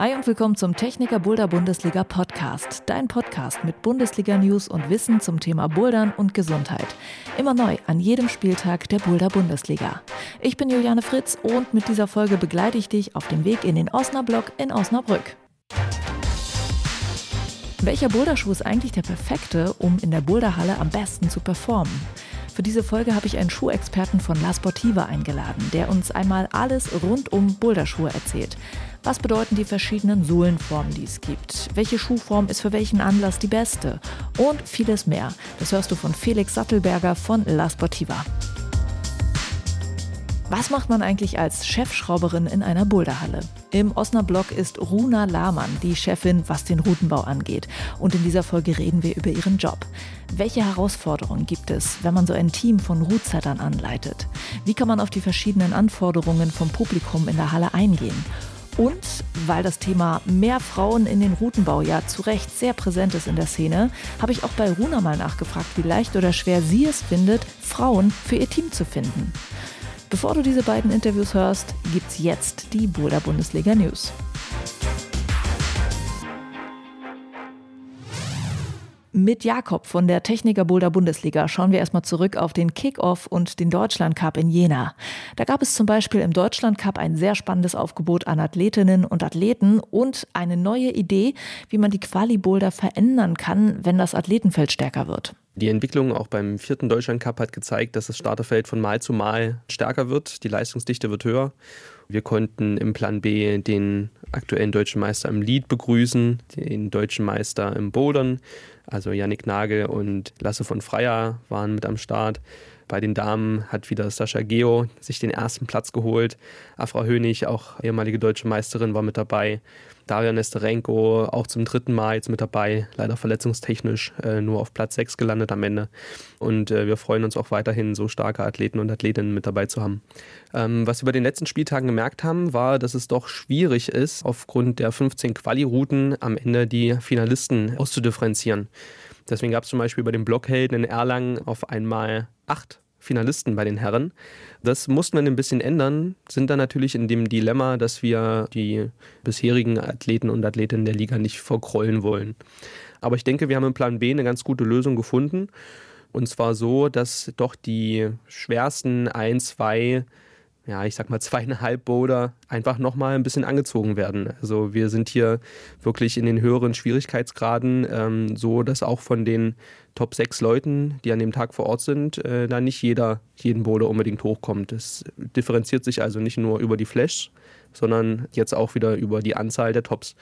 Hi und willkommen zum Techniker Boulder Bundesliga Podcast. Dein Podcast mit Bundesliga News und Wissen zum Thema Bouldern und Gesundheit. Immer neu an jedem Spieltag der Boulder Bundesliga. Ich bin Juliane Fritz und mit dieser Folge begleite ich dich auf dem Weg in den Osnabrück in Osnabrück. Welcher Boulderschuh ist eigentlich der perfekte, um in der Boulderhalle am besten zu performen? Für diese Folge habe ich einen Schuhexperten von La Sportiva eingeladen, der uns einmal alles rund um Boulderschuhe erzählt. Was bedeuten die verschiedenen Sohlenformen, die es gibt? Welche Schuhform ist für welchen Anlass die beste? Und vieles mehr. Das hörst du von Felix Sattelberger von La Sportiva. Was macht man eigentlich als Chefschrauberin in einer Boulderhalle? Im Osnabrück ist Runa Lahmann die Chefin, was den Routenbau angeht. Und in dieser Folge reden wir über ihren Job. Welche Herausforderungen gibt es, wenn man so ein Team von Rootsettern anleitet? Wie kann man auf die verschiedenen Anforderungen vom Publikum in der Halle eingehen? Und weil das Thema mehr Frauen in den Routenbau ja zu Recht sehr präsent ist in der Szene, habe ich auch bei Runa mal nachgefragt, wie leicht oder schwer sie es findet, Frauen für ihr Team zu finden. Bevor du diese beiden Interviews hörst, gibt's jetzt die Boulder Bundesliga News. Mit Jakob von der Techniker Boulder Bundesliga schauen wir erstmal zurück auf den Kickoff und den Deutschland Cup in Jena. Da gab es zum Beispiel im Deutschland Cup ein sehr spannendes Aufgebot an Athletinnen und Athleten und eine neue Idee, wie man die Quali Boulder verändern kann, wenn das Athletenfeld stärker wird. Die Entwicklung auch beim vierten Deutschland Cup hat gezeigt, dass das Starterfeld von Mal zu Mal stärker wird, die Leistungsdichte wird höher. Wir konnten im Plan B den aktuellen deutschen Meister im Lead begrüßen, den deutschen Meister im Bouldern, also Yannick Nagel und Lasse von Freier waren mit am Start. Bei den Damen hat wieder Sascha Geo sich den ersten Platz geholt. Afra Hönig, auch ehemalige deutsche Meisterin, war mit dabei. Daria Nesterenko auch zum dritten Mal jetzt mit dabei, leider verletzungstechnisch äh, nur auf Platz 6 gelandet am Ende. Und äh, wir freuen uns auch weiterhin, so starke Athleten und Athletinnen mit dabei zu haben. Ähm, was wir bei den letzten Spieltagen gemerkt haben, war, dass es doch schwierig ist, aufgrund der 15 Quali-Routen am Ende die Finalisten auszudifferenzieren. Deswegen gab es zum Beispiel bei den Blockhelden in Erlangen auf einmal acht Finalisten bei den Herren. Das mussten wir ein bisschen ändern, sind dann natürlich in dem Dilemma, dass wir die bisherigen Athleten und Athletinnen der Liga nicht verkrollen wollen. Aber ich denke, wir haben im Plan B eine ganz gute Lösung gefunden. Und zwar so, dass doch die schwersten ein, zwei ja, ich sag mal, zweieinhalb Boulder einfach nochmal ein bisschen angezogen werden. Also wir sind hier wirklich in den höheren Schwierigkeitsgraden, ähm, so dass auch von den Top 6 Leuten, die an dem Tag vor Ort sind, äh, da nicht jeder jeden Boulder unbedingt hochkommt. Es differenziert sich also nicht nur über die Flash, sondern jetzt auch wieder über die Anzahl der Tops.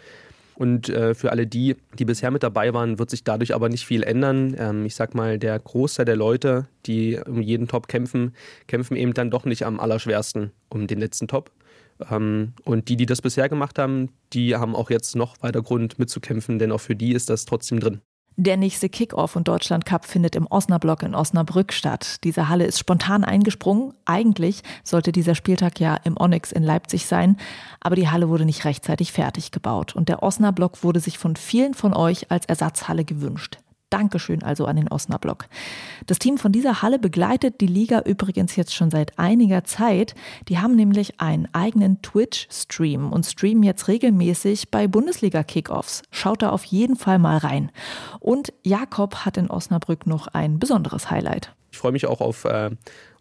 Und äh, für alle die, die bisher mit dabei waren, wird sich dadurch aber nicht viel ändern. Ähm, ich sag mal, der Großteil der Leute, die um jeden Top kämpfen, kämpfen eben dann doch nicht am allerschwersten um den letzten Top. Ähm, und die, die das bisher gemacht haben, die haben auch jetzt noch weiter Grund mitzukämpfen, denn auch für die ist das trotzdem drin. Der nächste Kickoff und Deutschland Cup findet im Osnabrück in Osnabrück statt. Diese Halle ist spontan eingesprungen. Eigentlich sollte dieser Spieltag ja im Onyx in Leipzig sein, aber die Halle wurde nicht rechtzeitig fertig gebaut und der Osnabrück wurde sich von vielen von euch als Ersatzhalle gewünscht. Dankeschön also an den Osnabrück. Das Team von dieser Halle begleitet die Liga übrigens jetzt schon seit einiger Zeit. Die haben nämlich einen eigenen Twitch-Stream und streamen jetzt regelmäßig bei Bundesliga-Kickoffs. Schaut da auf jeden Fall mal rein. Und Jakob hat in Osnabrück noch ein besonderes Highlight. Ich freue mich auch auf äh,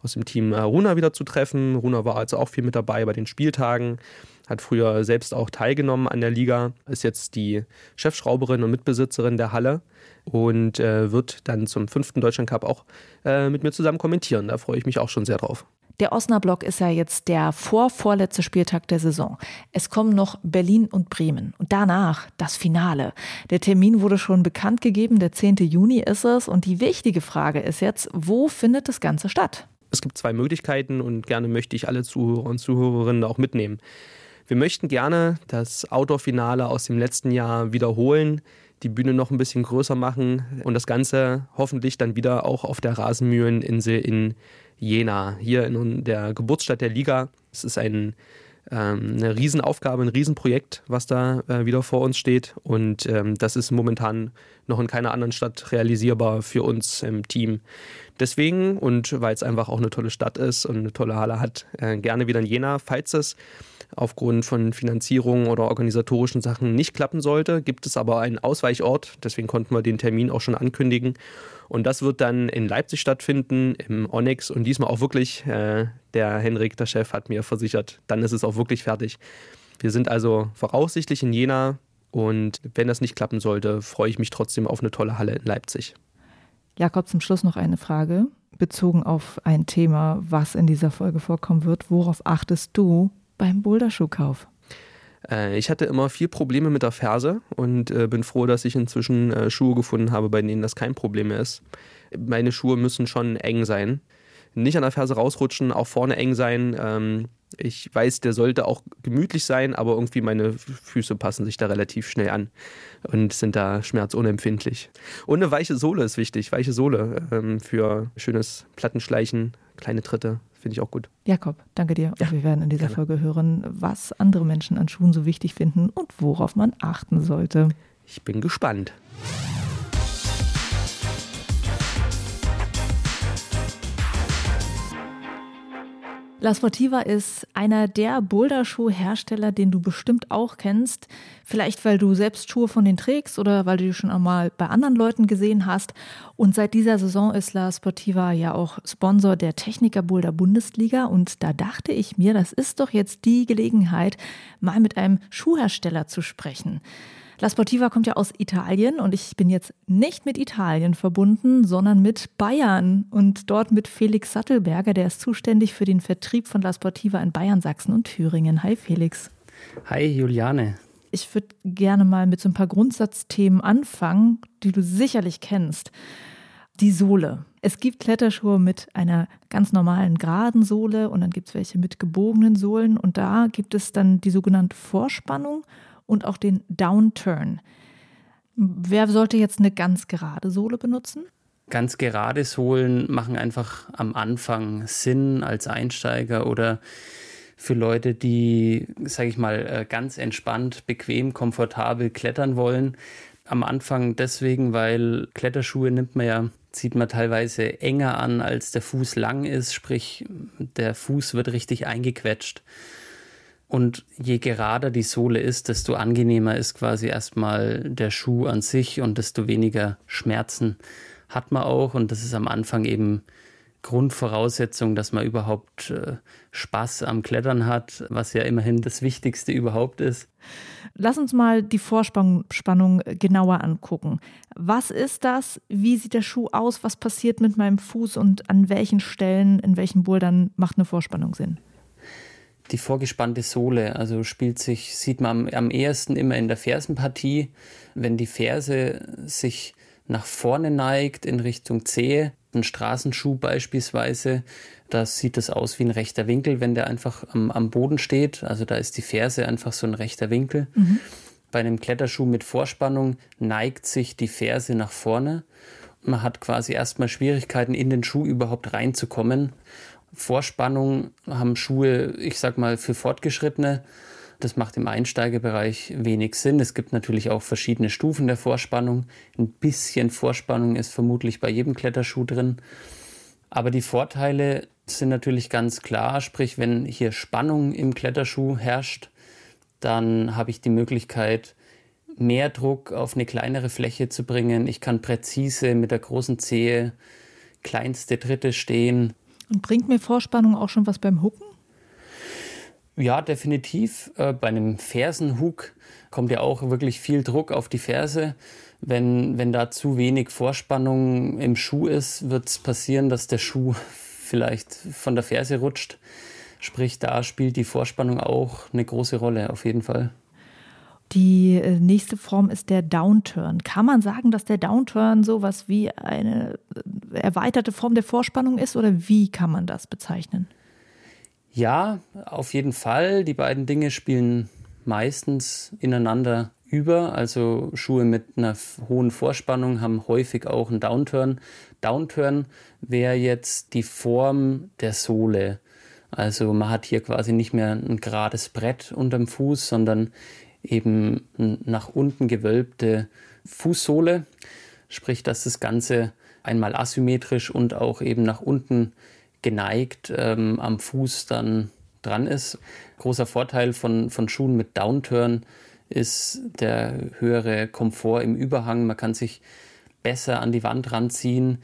aus dem Team Runa wieder zu treffen. Runa war also auch viel mit dabei bei den Spieltagen hat früher selbst auch teilgenommen an der Liga, ist jetzt die Chefschrauberin und Mitbesitzerin der Halle und äh, wird dann zum fünften Deutschland Cup auch äh, mit mir zusammen kommentieren. Da freue ich mich auch schon sehr drauf. Der Osnabrück ist ja jetzt der vorvorletzte Spieltag der Saison. Es kommen noch Berlin und Bremen und danach das Finale. Der Termin wurde schon bekannt gegeben, der 10. Juni ist es und die wichtige Frage ist jetzt, wo findet das Ganze statt? Es gibt zwei Möglichkeiten und gerne möchte ich alle Zuhörer und Zuhörerinnen auch mitnehmen. Wir möchten gerne das Outdoor-Finale aus dem letzten Jahr wiederholen, die Bühne noch ein bisschen größer machen und das Ganze hoffentlich dann wieder auch auf der Rasenmühleninsel in Jena, hier in der Geburtsstadt der Liga. Es ist ein ähm, eine Riesenaufgabe, ein Riesenprojekt, was da äh, wieder vor uns steht. Und ähm, das ist momentan noch in keiner anderen Stadt realisierbar für uns im Team. Deswegen und weil es einfach auch eine tolle Stadt ist und eine tolle Halle hat, äh, gerne wieder in Jena. Falls es aufgrund von Finanzierung oder organisatorischen Sachen nicht klappen sollte, gibt es aber einen Ausweichort. Deswegen konnten wir den Termin auch schon ankündigen. Und das wird dann in Leipzig stattfinden, im Onyx. Und diesmal auch wirklich, äh, der Henrik, der Chef, hat mir versichert, dann ist es auch wirklich fertig. Wir sind also voraussichtlich in Jena. Und wenn das nicht klappen sollte, freue ich mich trotzdem auf eine tolle Halle in Leipzig. Jakob, zum Schluss noch eine Frage bezogen auf ein Thema, was in dieser Folge vorkommen wird. Worauf achtest du beim Boulderschuhkauf? Äh, ich hatte immer viel Probleme mit der Ferse und äh, bin froh, dass ich inzwischen äh, Schuhe gefunden habe, bei denen das kein Problem mehr ist. Meine Schuhe müssen schon eng sein. Nicht an der Ferse rausrutschen, auch vorne eng sein. Ähm, ich weiß, der sollte auch gemütlich sein, aber irgendwie meine Füße passen sich da relativ schnell an und sind da schmerzunempfindlich. Und eine weiche Sohle ist wichtig. Weiche Sohle ähm, für schönes Plattenschleichen, kleine Tritte, finde ich auch gut. Jakob, danke dir. Ja, und wir werden in dieser gerne. Folge hören, was andere Menschen an Schuhen so wichtig finden und worauf man achten sollte. Ich bin gespannt. La Sportiva ist einer der Boulderschuhhersteller, den du bestimmt auch kennst. Vielleicht, weil du selbst Schuhe von denen trägst oder weil du die schon einmal bei anderen Leuten gesehen hast. Und seit dieser Saison ist La Sportiva ja auch Sponsor der Techniker Boulder Bundesliga. Und da dachte ich mir, das ist doch jetzt die Gelegenheit, mal mit einem Schuhhersteller zu sprechen. La Sportiva kommt ja aus Italien und ich bin jetzt nicht mit Italien verbunden, sondern mit Bayern und dort mit Felix Sattelberger, der ist zuständig für den Vertrieb von La Sportiva in Bayern, Sachsen und Thüringen. Hi Felix. Hi Juliane. Ich würde gerne mal mit so ein paar Grundsatzthemen anfangen, die du sicherlich kennst. Die Sohle. Es gibt Kletterschuhe mit einer ganz normalen geraden Sohle und dann gibt es welche mit gebogenen Sohlen und da gibt es dann die sogenannte Vorspannung und auch den Downturn. Wer sollte jetzt eine ganz gerade Sohle benutzen? Ganz gerade Sohlen machen einfach am Anfang Sinn als Einsteiger oder für Leute, die, sage ich mal, äh, ganz entspannt, bequem, komfortabel klettern wollen. Am Anfang deswegen, weil Kletterschuhe nimmt man ja, zieht man teilweise enger an, als der Fuß lang ist, sprich der Fuß wird richtig eingequetscht. Und je gerader die Sohle ist, desto angenehmer ist quasi erstmal der Schuh an sich und desto weniger Schmerzen hat man auch. Und das ist am Anfang eben Grundvoraussetzung, dass man überhaupt äh, Spaß am Klettern hat, was ja immerhin das Wichtigste überhaupt ist. Lass uns mal die Vorspannung genauer angucken. Was ist das? Wie sieht der Schuh aus? Was passiert mit meinem Fuß und an welchen Stellen, in welchen Bouldern macht eine Vorspannung Sinn? Die vorgespannte Sohle. Also spielt sich, sieht man am, am ehesten immer in der Fersenpartie, wenn die Ferse sich nach vorne neigt in Richtung Zehe, ein Straßenschuh beispielsweise, da sieht das aus wie ein rechter Winkel, wenn der einfach am, am Boden steht. Also da ist die Ferse einfach so ein rechter Winkel. Mhm. Bei einem Kletterschuh mit Vorspannung neigt sich die Ferse nach vorne. Man hat quasi erstmal Schwierigkeiten, in den Schuh überhaupt reinzukommen. Vorspannung haben Schuhe, ich sag mal, für Fortgeschrittene. Das macht im Einsteigerbereich wenig Sinn. Es gibt natürlich auch verschiedene Stufen der Vorspannung. Ein bisschen Vorspannung ist vermutlich bei jedem Kletterschuh drin. Aber die Vorteile sind natürlich ganz klar. Sprich, wenn hier Spannung im Kletterschuh herrscht, dann habe ich die Möglichkeit, mehr Druck auf eine kleinere Fläche zu bringen. Ich kann präzise mit der großen Zehe kleinste Tritte stehen. Und bringt mir Vorspannung auch schon was beim Hucken? Ja, definitiv. Äh, bei einem Fersenhook kommt ja auch wirklich viel Druck auf die Ferse. Wenn, wenn da zu wenig Vorspannung im Schuh ist, wird es passieren, dass der Schuh vielleicht von der Ferse rutscht. Sprich, da spielt die Vorspannung auch eine große Rolle, auf jeden Fall. Die äh, nächste Form ist der Downturn. Kann man sagen, dass der Downturn sowas wie eine äh, erweiterte Form der Vorspannung ist oder wie kann man das bezeichnen? Ja, auf jeden Fall. Die beiden Dinge spielen meistens ineinander über. Also Schuhe mit einer hohen Vorspannung haben häufig auch einen Downturn. Downturn wäre jetzt die Form der Sohle. Also man hat hier quasi nicht mehr ein gerades Brett unterm Fuß, sondern eben nach unten gewölbte Fußsohle, sprich, dass das Ganze einmal asymmetrisch und auch eben nach unten geneigt ähm, am Fuß dann dran ist. Großer Vorteil von, von Schuhen mit Downturn ist der höhere Komfort im Überhang. Man kann sich besser an die Wand ranziehen.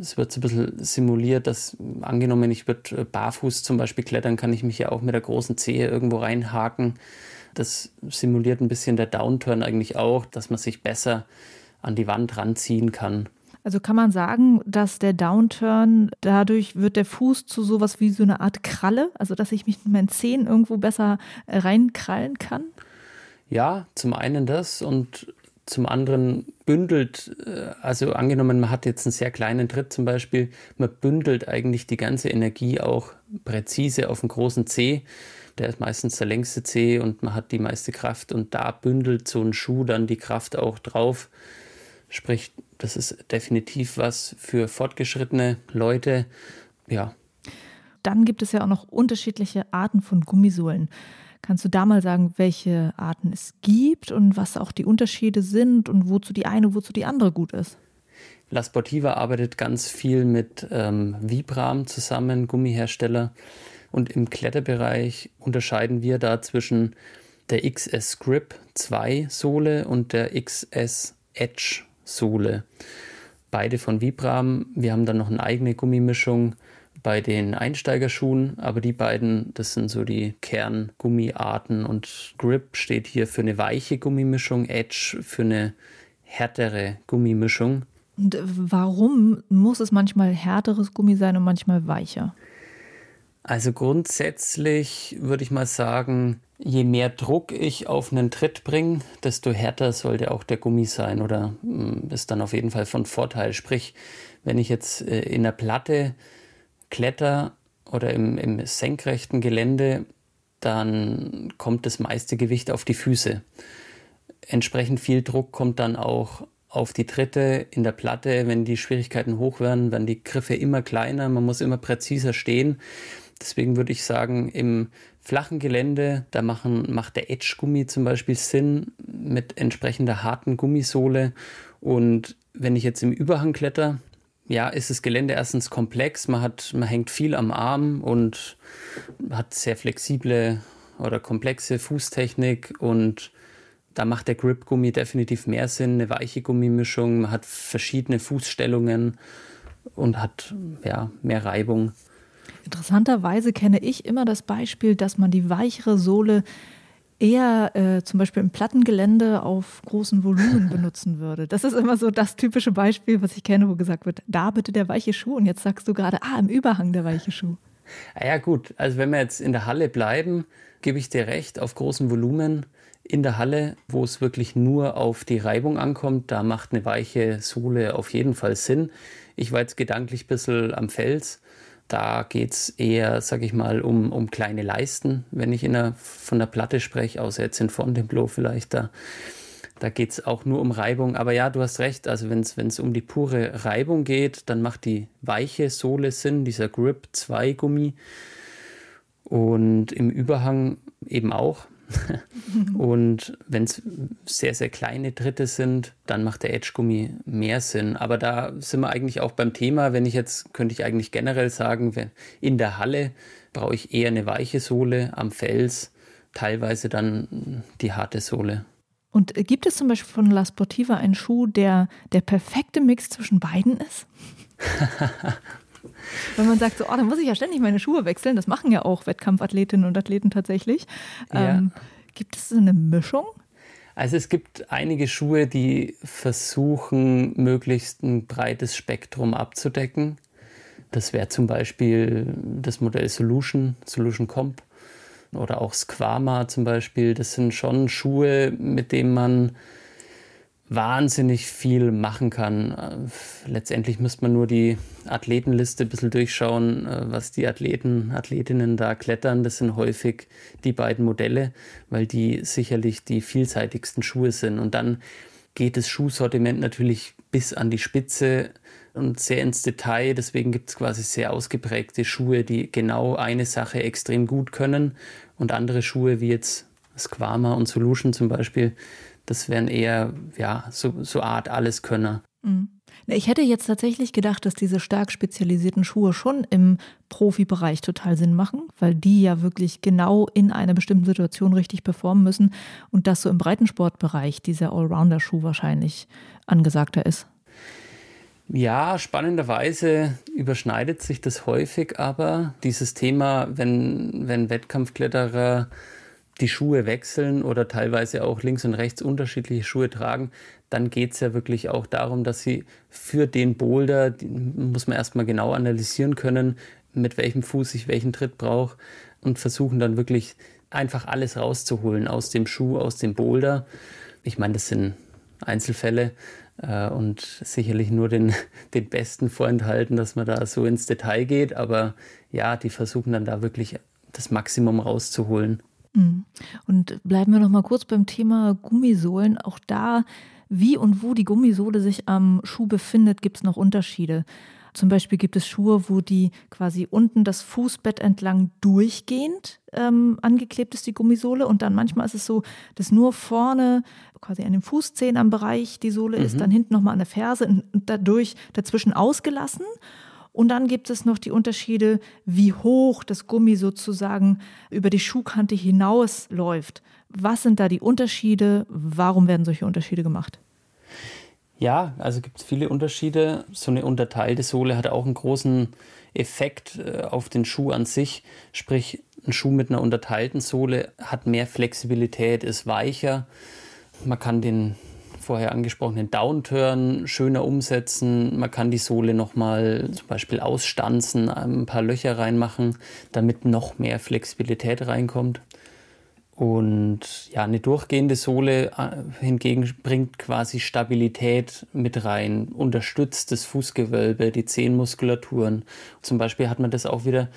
Es wird so ein bisschen simuliert, dass angenommen, ich würde barfuß zum Beispiel klettern, kann ich mich ja auch mit der großen Zehe irgendwo reinhaken. Das simuliert ein bisschen der Downturn eigentlich auch, dass man sich besser an die Wand ranziehen kann. Also kann man sagen, dass der Downturn, dadurch wird der Fuß zu sowas wie so eine Art Kralle, also dass ich mich mit meinen Zehen irgendwo besser äh, reinkrallen kann? Ja, zum einen das und zum anderen bündelt, äh, also angenommen, man hat jetzt einen sehr kleinen Tritt zum Beispiel, man bündelt eigentlich die ganze Energie auch präzise auf einen großen C. Der ist meistens der längste C und man hat die meiste Kraft und da bündelt so ein Schuh dann die Kraft auch drauf. Sprich, das ist definitiv was für fortgeschrittene Leute. Ja. Dann gibt es ja auch noch unterschiedliche Arten von Gummisohlen. Kannst du da mal sagen, welche Arten es gibt und was auch die Unterschiede sind und wozu die eine, wozu die andere gut ist? La Sportiva arbeitet ganz viel mit ähm, Vibram zusammen, Gummihersteller. Und im Kletterbereich unterscheiden wir da zwischen der XS Grip 2 Sohle und der XS Edge Sohle. Beide von Vibram. Wir haben dann noch eine eigene Gummimischung bei den Einsteigerschuhen, aber die beiden, das sind so die Kerngummiarten und Grip steht hier für eine weiche Gummimischung, Edge für eine härtere Gummimischung. Und warum muss es manchmal härteres Gummi sein und manchmal weicher? Also grundsätzlich würde ich mal sagen, je mehr Druck ich auf einen Tritt bringe, desto härter sollte auch der Gummi sein oder mm, ist dann auf jeden Fall von Vorteil. Sprich, wenn ich jetzt äh, in der Platte kletter oder im, im senkrechten Gelände, dann kommt das meiste Gewicht auf die Füße. Entsprechend viel Druck kommt dann auch auf die Tritte in der Platte. Wenn die Schwierigkeiten hoch werden, werden die Griffe immer kleiner, man muss immer präziser stehen. Deswegen würde ich sagen, im flachen Gelände, da machen, macht der Edge-Gummi zum Beispiel Sinn mit entsprechender harten Gummisohle. Und wenn ich jetzt im Überhang kletter, ja, ist das Gelände erstens komplex, man, hat, man hängt viel am Arm und hat sehr flexible oder komplexe Fußtechnik und da macht der Grip-Gummi definitiv mehr Sinn, eine weiche Gummimischung, man hat verschiedene Fußstellungen und hat ja, mehr Reibung. Interessanterweise kenne ich immer das Beispiel, dass man die weichere Sohle eher äh, zum Beispiel im Plattengelände auf großen Volumen benutzen würde. Das ist immer so das typische Beispiel, was ich kenne, wo gesagt wird, da bitte der weiche Schuh. Und jetzt sagst du gerade, ah, im Überhang der weiche Schuh. Ja gut, also wenn wir jetzt in der Halle bleiben, gebe ich dir recht, auf großen Volumen in der Halle, wo es wirklich nur auf die Reibung ankommt, da macht eine weiche Sohle auf jeden Fall Sinn. Ich war jetzt gedanklich ein bisschen am Fels da geht es eher, sag ich mal, um, um kleine Leisten, wenn ich in der, von der Platte spreche, außer jetzt in Fontainebleau vielleicht. Da, da geht es auch nur um Reibung. Aber ja, du hast recht, also wenn es um die pure Reibung geht, dann macht die weiche Sohle Sinn, dieser Grip 2 Gummi. Und im Überhang eben auch. und wenn es sehr, sehr kleine Tritte sind, dann macht der Edge-Gummi mehr Sinn. Aber da sind wir eigentlich auch beim Thema. Wenn ich jetzt, könnte ich eigentlich generell sagen, in der Halle brauche ich eher eine weiche Sohle, am Fels teilweise dann die harte Sohle. Und gibt es zum Beispiel von La Sportiva einen Schuh, der der perfekte Mix zwischen beiden ist? Wenn man sagt, so, oh, dann muss ich ja ständig meine Schuhe wechseln, das machen ja auch Wettkampfathletinnen und Athleten tatsächlich. Ja. Ähm, gibt es so eine Mischung? Also es gibt einige Schuhe, die versuchen, möglichst ein breites Spektrum abzudecken. Das wäre zum Beispiel das Modell Solution, Solution Comp oder auch Squama zum Beispiel. Das sind schon Schuhe, mit denen man wahnsinnig viel machen kann. Letztendlich müsste man nur die Athletenliste ein bisschen durchschauen, äh, was die Athleten, Athletinnen da klettern. Das sind häufig die beiden Modelle, weil die sicherlich die vielseitigsten Schuhe sind. Und dann geht das Schuhsortiment natürlich bis an die Spitze und sehr ins Detail. Deswegen gibt es quasi sehr ausgeprägte Schuhe, die genau eine Sache extrem gut können und andere Schuhe wie jetzt Squama und Solution zum Beispiel, das wären eher ja, so, so Art Alleskönner. Mhm. Ich hätte jetzt tatsächlich gedacht, dass diese stark spezialisierten Schuhe schon im Profibereich total Sinn machen, weil die ja wirklich genau in einer bestimmten Situation richtig performen müssen und dass so im Breitensportbereich dieser Allrounder-Schuh wahrscheinlich angesagter ist. Ja, spannenderweise überschneidet sich das häufig, aber dieses Thema, wenn, wenn Wettkampfkletterer die Schuhe wechseln oder teilweise auch links und rechts unterschiedliche Schuhe tragen, dann geht es ja wirklich auch darum, dass sie für den Boulder, muss man erstmal genau analysieren können, mit welchem Fuß ich welchen Tritt brauche und versuchen dann wirklich einfach alles rauszuholen aus dem Schuh, aus dem Boulder. Ich meine, das sind Einzelfälle äh, und sicherlich nur den, den Besten vorenthalten, dass man da so ins Detail geht, aber ja, die versuchen dann da wirklich das Maximum rauszuholen. Mhm. Und bleiben wir noch mal kurz beim Thema Gummisohlen. Auch da, wie und wo die Gummisohle sich am Schuh befindet, gibt es noch Unterschiede. Zum Beispiel gibt es Schuhe, wo die quasi unten das Fußbett entlang durchgehend ähm, angeklebt ist, die Gummisohle. Und dann manchmal ist es so, dass nur vorne quasi an den Fußzehen am Bereich die Sohle mhm. ist, dann hinten nochmal an der Ferse und dadurch dazwischen ausgelassen. Und dann gibt es noch die Unterschiede, wie hoch das Gummi sozusagen über die Schuhkante hinausläuft. Was sind da die Unterschiede? Warum werden solche Unterschiede gemacht? Ja, also gibt es viele Unterschiede. So eine unterteilte Sohle hat auch einen großen Effekt äh, auf den Schuh an sich. Sprich, ein Schuh mit einer unterteilten Sohle hat mehr Flexibilität, ist weicher. Man kann den vorher angesprochenen Downturn schöner umsetzen. Man kann die Sohle nochmal zum Beispiel ausstanzen, ein paar Löcher reinmachen, damit noch mehr Flexibilität reinkommt. Und ja, eine durchgehende Sohle äh, hingegen bringt quasi Stabilität mit rein, unterstützt das Fußgewölbe, die Zehenmuskulaturen. Zum Beispiel hat man das auch wieder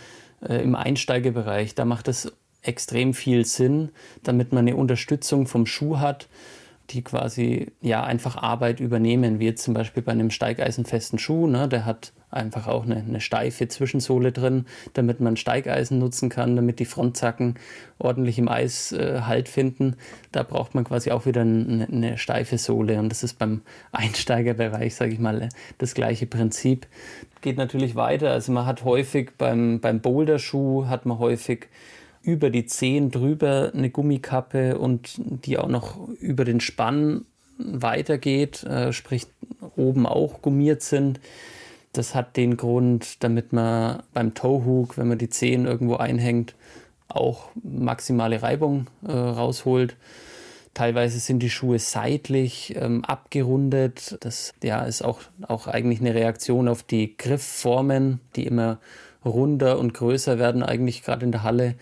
äh, im Einsteigebereich. Da macht es extrem viel Sinn, damit man eine Unterstützung vom Schuh hat, die quasi ja einfach Arbeit übernehmen, wie jetzt zum Beispiel bei einem steigeisenfesten Schuh. Ne? Der hat einfach auch eine, eine steife Zwischensohle drin, damit man Steigeisen nutzen kann, damit die Frontzacken ordentlich im Eis äh, Halt finden. Da braucht man quasi auch wieder eine, eine steife Sohle und das ist beim Einsteigerbereich, sage ich mal, das gleiche Prinzip. Geht natürlich weiter. Also man hat häufig beim, beim Boulderschuh hat man häufig über die Zehen drüber eine Gummikappe und die auch noch über den Spann weitergeht, äh, sprich oben auch gummiert sind. Das hat den Grund, damit man beim Toehook, wenn man die Zehen irgendwo einhängt, auch maximale Reibung äh, rausholt. Teilweise sind die Schuhe seitlich ähm, abgerundet. Das ja, ist auch, auch eigentlich eine Reaktion auf die Griffformen, die immer runder und größer werden, eigentlich gerade in der Halle.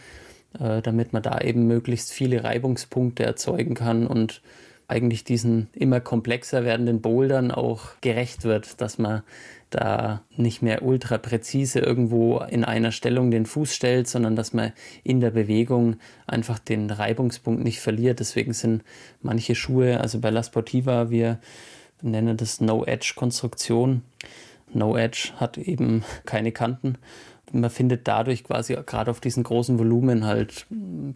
Äh, damit man da eben möglichst viele Reibungspunkte erzeugen kann und eigentlich diesen immer komplexer werdenden Bouldern auch gerecht wird, dass man da nicht mehr ultra präzise irgendwo in einer Stellung den Fuß stellt, sondern dass man in der Bewegung einfach den Reibungspunkt nicht verliert. Deswegen sind manche Schuhe, also bei La Sportiva, wir nennen das No-Edge-Konstruktion. No-Edge hat eben keine Kanten man findet dadurch quasi gerade auf diesen großen Volumen halt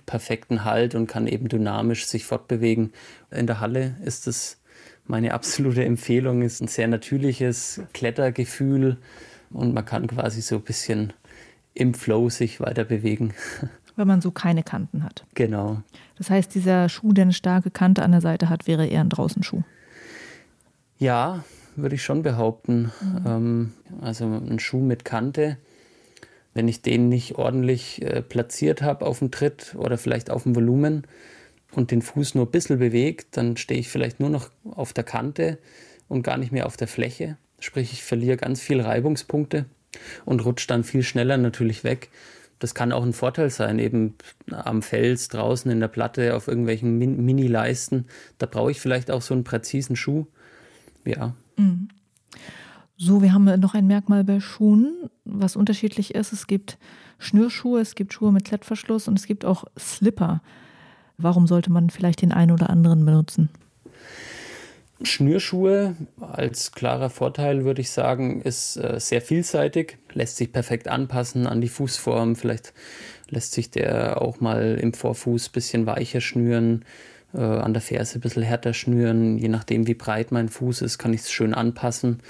perfekten Halt und kann eben dynamisch sich fortbewegen. In der Halle ist es meine absolute Empfehlung, ist ein sehr natürliches Klettergefühl und man kann quasi so ein bisschen im Flow sich weiter bewegen. Wenn man so keine Kanten hat. Genau. Das heißt, dieser Schuh, der eine starke Kante an der Seite hat, wäre eher ein Draußenschuh. Ja, würde ich schon behaupten. Mhm. Ähm, also ein Schuh mit Kante wenn ich den nicht ordentlich äh, platziert habe auf dem Tritt oder vielleicht auf dem Volumen und den Fuß nur ein bisschen bewegt, dann stehe ich vielleicht nur noch auf der Kante und gar nicht mehr auf der Fläche. Sprich, ich verliere ganz viel Reibungspunkte und rutsche dann viel schneller natürlich weg. Das kann auch ein Vorteil sein, eben am Fels, draußen in der Platte, auf irgendwelchen Min Mini-Leisten. Da brauche ich vielleicht auch so einen präzisen Schuh. Ja. Mhm. So, wir haben noch ein Merkmal bei Schuhen, was unterschiedlich ist. Es gibt Schnürschuhe, es gibt Schuhe mit Klettverschluss und es gibt auch Slipper. Warum sollte man vielleicht den einen oder anderen benutzen? Schnürschuhe als klarer Vorteil würde ich sagen, ist äh, sehr vielseitig, lässt sich perfekt anpassen an die Fußform. Vielleicht lässt sich der auch mal im Vorfuß ein bisschen weicher schnüren. äh, an der Ferse ein bisschen härter schnüren. Je nachdem, wie breit mein Fuß ist, kann ich es schön anpassen.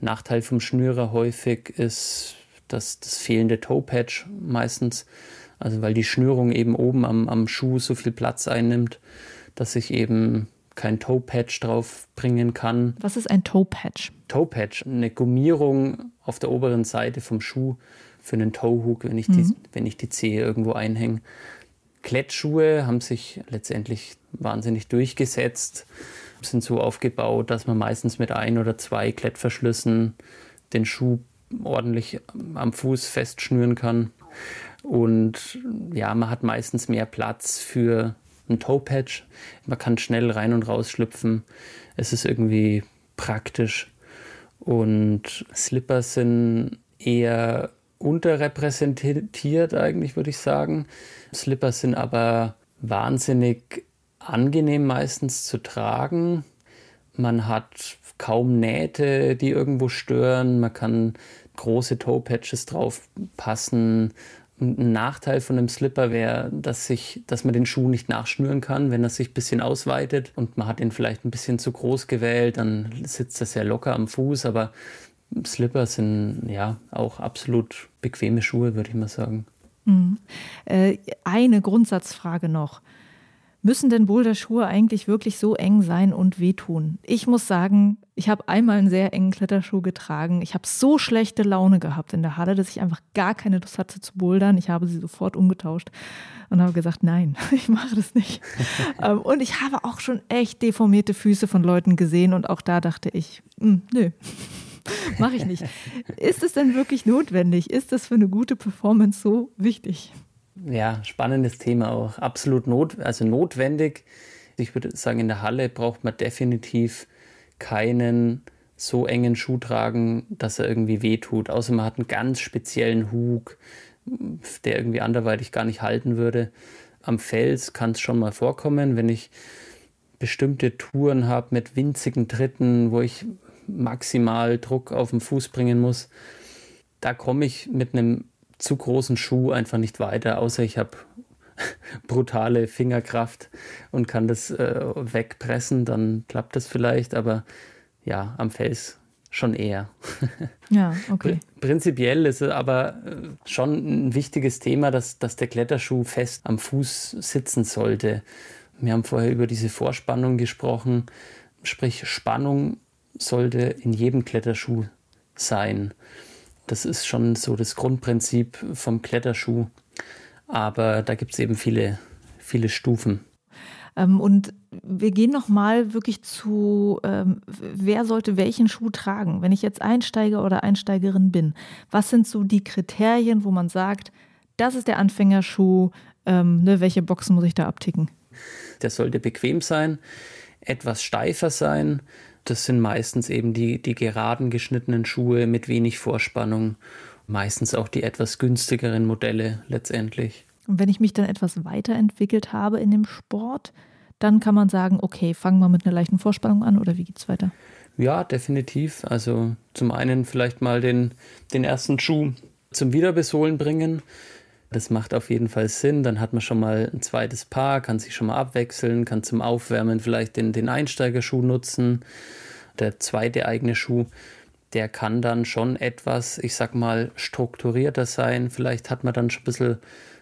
Nachteil vom Schnürer häufig ist das, das fehlende Toe-Patch meistens. Also weil die Schnürung eben oben am, am Schuh so viel Platz einnimmt, dass ich eben kein Toe-Patch drauf bringen kann. Was ist ein Toe-Patch? Toe-Patch, eine Gummierung auf der oberen Seite vom Schuh für einen Toe-Hook, wenn, ich mhm. wenn ich die Zehe irgendwo einhänge. Klettschuhe haben sich letztendlich wahnsinnig durchgesetzt, sind so aufgebaut, dass man meistens mit ein oder zwei Klettverschlüssen den Schuh ordentlich am Fuß festschnüren kann. Und ja, man hat meistens mehr Platz für ein Toe-Patch. Man kann schnell rein und raus schlüpfen. Es ist irgendwie praktisch. Und Slippers sind eher unterrepräsentiert eigentlich, würde ich sagen. Slippers sind aber wahnsinnig angenehm meistens zu tragen. Man hat kaum Nähte, die irgendwo stören. Man kann große Toe-Patches drauf passen. Ein Nachteil von einem Slipper wäre, dass, dass man den Schuh nicht nachschnüren kann, wenn er sich ein bisschen ausweitet und man hat ihn vielleicht ein bisschen zu groß gewählt, dann sitzt er sehr locker am Fuß, aber Slipper sind ja auch absolut bequeme Schuhe, würde ich mal sagen. Mhm. Äh, eine Grundsatzfrage noch. Müssen denn Boulderschuhe eigentlich wirklich so eng sein und wehtun? Ich muss sagen, ich habe einmal einen sehr engen Kletterschuh getragen. Ich habe so schlechte Laune gehabt in der Halle, dass ich einfach gar keine Lust hatte zu bouldern. Ich habe sie sofort umgetauscht und habe gesagt, nein, ich mache das nicht. Ähm, und ich habe auch schon echt deformierte Füße von Leuten gesehen und auch da dachte ich, hm, nö. Mache ich nicht. Ist es denn wirklich notwendig? Ist das für eine gute Performance so wichtig? Ja, spannendes Thema auch. Absolut not, also notwendig. Ich würde sagen, in der Halle braucht man definitiv keinen so engen Schuh tragen, dass er irgendwie wehtut. Außer man hat einen ganz speziellen Hug, der irgendwie anderweitig gar nicht halten würde. Am Fels kann es schon mal vorkommen, wenn ich bestimmte Touren habe mit winzigen Tritten, wo ich maximal Druck auf den Fuß bringen muss. Da komme ich mit einem zu großen Schuh einfach nicht weiter, außer ich habe brutale Fingerkraft und kann das äh, wegpressen, dann klappt das vielleicht, aber ja, am Fels schon eher. Ja, okay. Prinzipiell ist es aber äh, schon ein wichtiges Thema, dass, dass der Kletterschuh fest am Fuß sitzen sollte. Wir haben vorher über diese Vorspannung gesprochen, sprich Spannung sollte in jedem Kletterschuh sein. Das ist schon so das Grundprinzip vom Kletterschuh. Aber da gibt es eben viele, viele Stufen. Ähm, und wir gehen nochmal wirklich zu, ähm, wer sollte welchen Schuh tragen? Wenn ich jetzt Einsteiger oder Einsteigerin bin, was sind so die Kriterien, wo man sagt, das ist der Anfängerschuh, ähm, ne, welche Boxen muss ich da abticken? Der sollte bequem sein, etwas steifer sein, das sind meistens eben die, die geraden geschnittenen Schuhe mit wenig Vorspannung. Meistens auch die etwas günstigeren Modelle letztendlich. Und wenn ich mich dann etwas weiterentwickelt habe in dem Sport, dann kann man sagen, okay, fangen wir mit einer leichten Vorspannung an oder wie geht es weiter? Ja, definitiv. Also zum einen vielleicht mal den, den ersten Schuh zum Wiederbesohlen bringen. Das macht auf jeden Fall Sinn. Dann hat man schon mal ein zweites Paar, kann sich schon mal abwechseln, kann zum Aufwärmen vielleicht den, den Einsteigerschuh nutzen. Der zweite eigene Schuh, der kann dann schon etwas, ich sag mal, strukturierter sein. Vielleicht hat man dann schon ein bisschen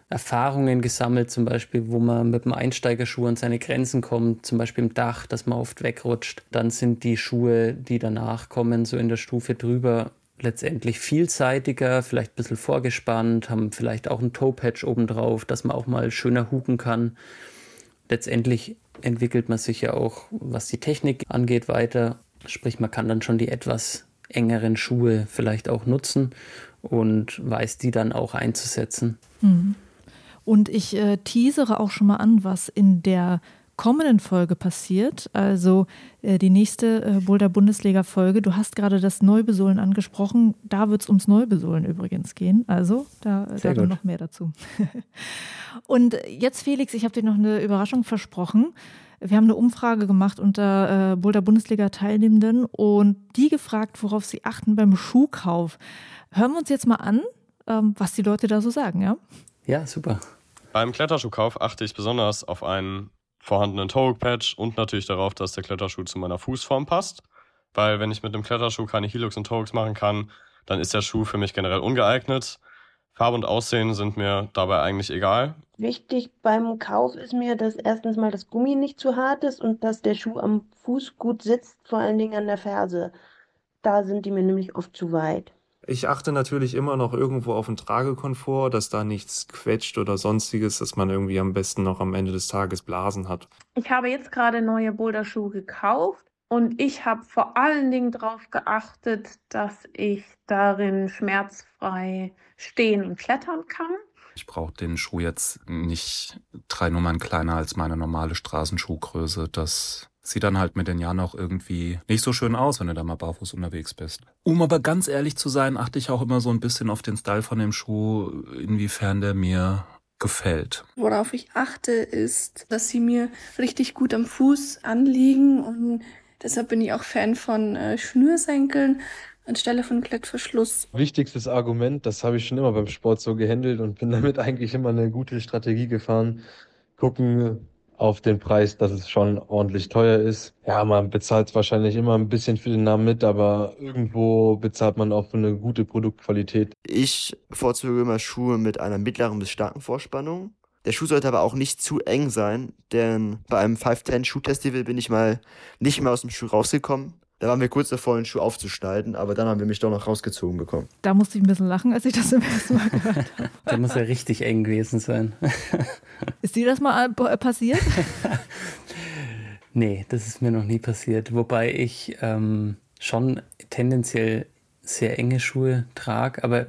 Erfahrungen gesammelt, zum Beispiel, wo man mit dem Einsteigerschuh an seine Grenzen kommt, zum Beispiel im Dach, dass man oft wegrutscht. Dann sind die Schuhe, die danach kommen, so in der Stufe drüber, letztendlich vielseitiger, vielleicht ein bisschen vorgespannt, haben vielleicht auch ein Toe-Patch obendrauf, dass man auch mal schöner huken kann. Letztendlich entwickelt man sich ja auch, was die Technik angeht, weiter. Sprich, man kann dann schon die etwas engeren Schuhe vielleicht auch nutzen und weiß die dann auch einzusetzen. Mhm. Und ich äh, teasere auch schon mal an, was in der kommenden Folge passiert, also äh, die nächste äh, Boulder Bundesliga Folge. Du hast gerade das Neubesohlen angesprochen. Da wird es ums Neubesohlen übrigens gehen. Also da, da noch mehr dazu. Und jetzt, Felix, ich habe dir noch eine Überraschung versprochen. Wir haben eine Umfrage gemacht unter äh, Boulder Bundesliga Teilnehmenden und die gefragt, worauf sie achten beim Schuhkauf. Hören wir uns jetzt mal an, ähm, was die Leute da so sagen, ja? Ja, super. Beim Kletterschuhkauf achte ich besonders auf einen vorhandenen Toe-Patch und natürlich darauf, dass der Kletterschuh zu meiner Fußform passt. Weil wenn ich mit dem Kletterschuh keine Helix und Toe machen kann, dann ist der Schuh für mich generell ungeeignet. Farbe und Aussehen sind mir dabei eigentlich egal. Wichtig beim Kauf ist mir, dass erstens mal das Gummi nicht zu hart ist und dass der Schuh am Fuß gut sitzt, vor allen Dingen an der Ferse. Da sind die mir nämlich oft zu weit. Ich achte natürlich immer noch irgendwo auf den Tragekomfort, dass da nichts quetscht oder sonstiges, dass man irgendwie am besten noch am Ende des Tages Blasen hat. Ich habe jetzt gerade neue Boulderschuhe gekauft und ich habe vor allen Dingen darauf geachtet, dass ich darin schmerzfrei stehen und klettern kann. Ich brauche den Schuh jetzt nicht drei Nummern kleiner als meine normale Straßenschuhgröße. Das sieht dann halt mit den Jahren auch irgendwie nicht so schön aus, wenn du da mal barfuß unterwegs bist. Um aber ganz ehrlich zu sein, achte ich auch immer so ein bisschen auf den Style von dem Schuh, inwiefern der mir gefällt. Worauf ich achte, ist, dass sie mir richtig gut am Fuß anliegen und deshalb bin ich auch Fan von äh, Schnürsenkeln anstelle von Klettverschluss. Wichtigstes Argument, das habe ich schon immer beim Sport so gehandelt und bin damit eigentlich immer eine gute Strategie gefahren. Gucken auf den Preis, dass es schon ordentlich teuer ist. Ja, man bezahlt wahrscheinlich immer ein bisschen für den Namen mit, aber irgendwo bezahlt man auch für eine gute Produktqualität. Ich bevorzuge immer Schuhe mit einer mittleren bis starken Vorspannung. Der Schuh sollte aber auch nicht zu eng sein, denn bei einem 510 Schuh-Festival bin ich mal nicht mehr aus dem Schuh rausgekommen. Da waren wir kurz davor, den Schuh aufzuschneiden, aber dann haben wir mich doch noch rausgezogen bekommen. Da musste ich ein bisschen lachen, als ich das im ersten Mal gehört habe. Der muss ja richtig eng gewesen sein. Ist dir das mal äh, passiert? nee, das ist mir noch nie passiert. Wobei ich ähm, schon tendenziell sehr enge Schuhe trage, aber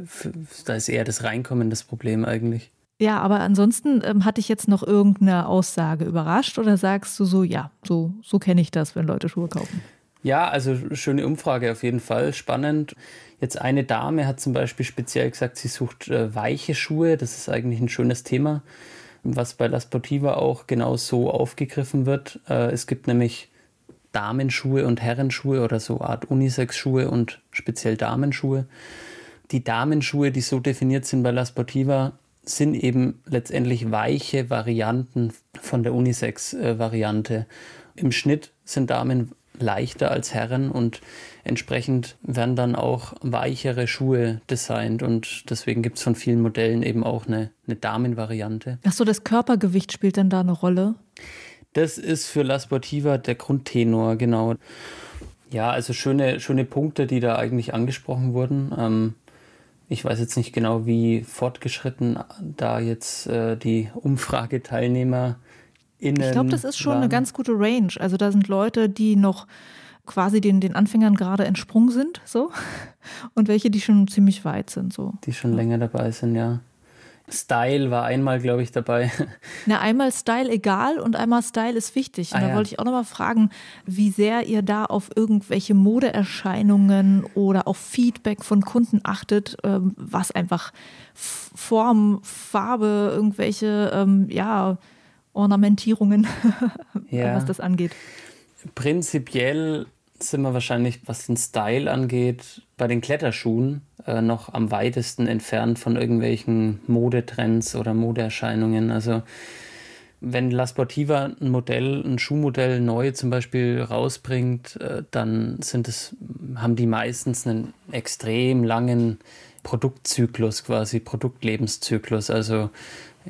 da ist eher das Reinkommen das Problem eigentlich. Ja, aber ansonsten ähm, hatte ich jetzt noch irgendeine Aussage überrascht oder sagst du so, ja, so, so kenne ich das, wenn Leute Schuhe kaufen? Ja, also schöne Umfrage auf jeden Fall, spannend. Jetzt eine Dame hat zum Beispiel speziell gesagt, sie sucht äh, weiche Schuhe. Das ist eigentlich ein schönes Thema, was bei La Sportiva auch genau so aufgegriffen wird. Äh, es gibt nämlich Damenschuhe und Herrenschuhe oder so Art Unisex-Schuhe und speziell Damenschuhe. Die Damenschuhe, die so definiert sind bei La Sportiva, sind eben letztendlich weiche Varianten von der Unisex-Variante. Äh, Im Schnitt sind Damen leichter als Herren und entsprechend werden dann auch weichere Schuhe designt und deswegen gibt es von vielen Modellen eben auch eine, eine Damenvariante. Achso, das Körpergewicht spielt dann da eine Rolle? Das ist für La Sportiva der Grundtenor, genau. Ja, also schöne, schöne Punkte, die da eigentlich angesprochen wurden. Ähm, ich weiß jetzt nicht genau, wie fortgeschritten da jetzt äh, die Umfrageteilnehmer Innen ich glaube, das ist schon waren. eine ganz gute Range. Also da sind Leute, die noch quasi den, den Anfängern gerade entsprungen sind, so. Und welche, die schon ziemlich weit sind, so. Die schon länger dabei sind, ja. Style war einmal, glaube ich, dabei. Na, einmal Style egal und einmal Style ist wichtig. Und ah, da ja. wollte ich auch nochmal fragen, wie sehr ihr da auf irgendwelche Modeerscheinungen oder auf Feedback von Kunden achtet, ähm, was einfach Form, Farbe, irgendwelche, ähm, ja, Ornamentierungen, ja. was das angeht? Prinzipiell sind wir wahrscheinlich, was den Style angeht, bei den Kletterschuhen äh, noch am weitesten entfernt von irgendwelchen Modetrends oder Modeerscheinungen. Also wenn La Sportiva ein Modell, ein Schuhmodell neu zum Beispiel rausbringt, äh, dann sind es, haben die meistens einen extrem langen Produktzyklus, quasi Produktlebenszyklus. Also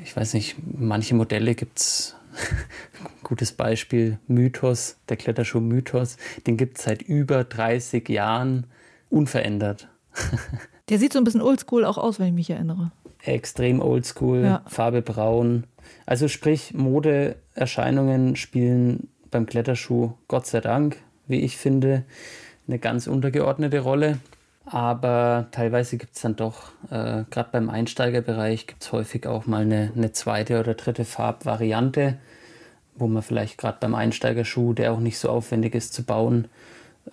ich weiß nicht, manche Modelle gibt es, gutes Beispiel, Mythos, der Kletterschuh Mythos, den gibt es seit über 30 Jahren unverändert. Der sieht so ein bisschen oldschool auch aus, wenn ich mich erinnere. Extrem oldschool, ja. Farbe braun. Also sprich, Modeerscheinungen spielen beim Kletterschuh Gott sei Dank, wie ich finde, eine ganz untergeordnete Rolle. Aber teilweise gibt es dann doch, äh, gerade beim Einsteigerbereich, gibt es häufig auch mal eine, eine zweite oder dritte Farbvariante, wo man vielleicht gerade beim Einsteigerschuh, der auch nicht so aufwendig ist zu bauen,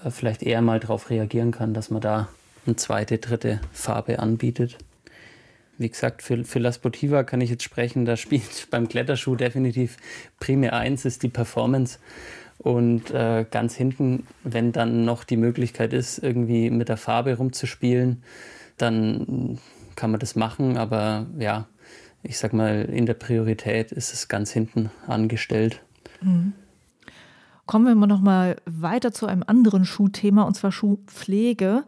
äh, vielleicht eher mal darauf reagieren kann, dass man da eine zweite, dritte Farbe anbietet. Wie gesagt, für, für La Sportiva kann ich jetzt sprechen, da spielt beim Kletterschuh definitiv primär eins ist die Performance. Und äh, ganz hinten, wenn dann noch die Möglichkeit ist, irgendwie mit der Farbe rumzuspielen, dann kann man das machen. Aber ja, ich sag mal, in der Priorität ist es ganz hinten angestellt. Mhm. Kommen wir mal noch mal weiter zu einem anderen Schuhthema und zwar Schuhpflege.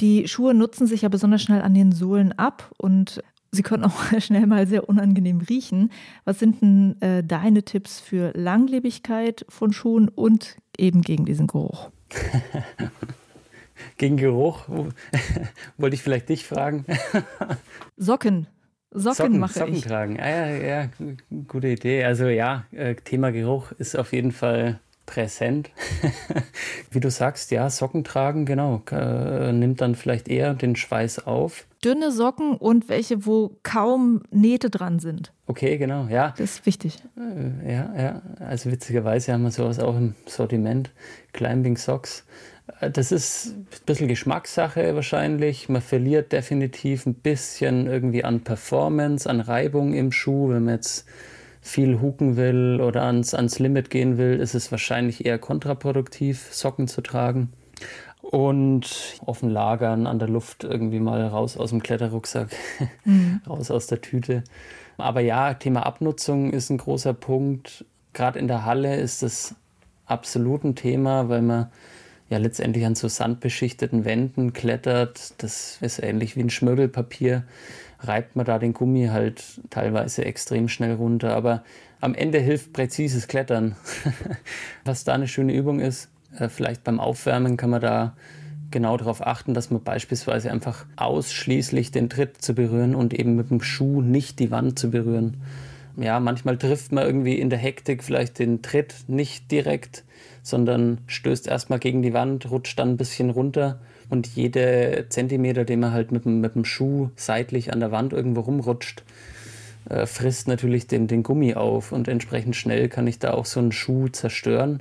Die Schuhe nutzen sich ja besonders schnell an den Sohlen ab und sie können auch schnell mal sehr unangenehm riechen. Was sind denn äh, deine Tipps für Langlebigkeit von Schuhen und eben gegen diesen Geruch? gegen Geruch wollte ich vielleicht dich fragen. Socken. Socken, Socken mache Socken ich. tragen. Ah, ja, ja, gute Idee. Also ja, äh, Thema Geruch ist auf jeden Fall präsent. Wie du sagst, ja, Socken tragen, genau, äh, nimmt dann vielleicht eher den Schweiß auf. Dünne Socken und welche, wo kaum Nähte dran sind. Okay, genau, ja. Das ist wichtig. Äh, ja, ja. Also witzigerweise haben wir sowas auch im Sortiment. Climbing Socks. Äh, das ist ein bisschen Geschmackssache wahrscheinlich. Man verliert definitiv ein bisschen irgendwie an Performance, an Reibung im Schuh. Wenn man jetzt viel huken will oder ans, ans Limit gehen will, ist es wahrscheinlich eher kontraproduktiv, Socken zu tragen. Und offen lagern, an der Luft irgendwie mal raus aus dem Kletterrucksack, mhm. raus aus der Tüte. Aber ja, Thema Abnutzung ist ein großer Punkt. Gerade in der Halle ist das absolut ein Thema, weil man ja letztendlich an so sandbeschichteten Wänden klettert. Das ist ähnlich wie ein Schmögelpapier. Reibt man da den Gummi halt teilweise extrem schnell runter. Aber am Ende hilft präzises Klettern. Was da eine schöne Übung ist, äh, vielleicht beim Aufwärmen kann man da genau darauf achten, dass man beispielsweise einfach ausschließlich den Tritt zu berühren und eben mit dem Schuh nicht die Wand zu berühren. Ja, manchmal trifft man irgendwie in der Hektik vielleicht den Tritt nicht direkt sondern stößt erstmal gegen die Wand, rutscht dann ein bisschen runter und jede Zentimeter, den man halt mit dem, mit dem Schuh seitlich an der Wand irgendwo rumrutscht, äh, frisst natürlich den, den Gummi auf und entsprechend schnell kann ich da auch so einen Schuh zerstören.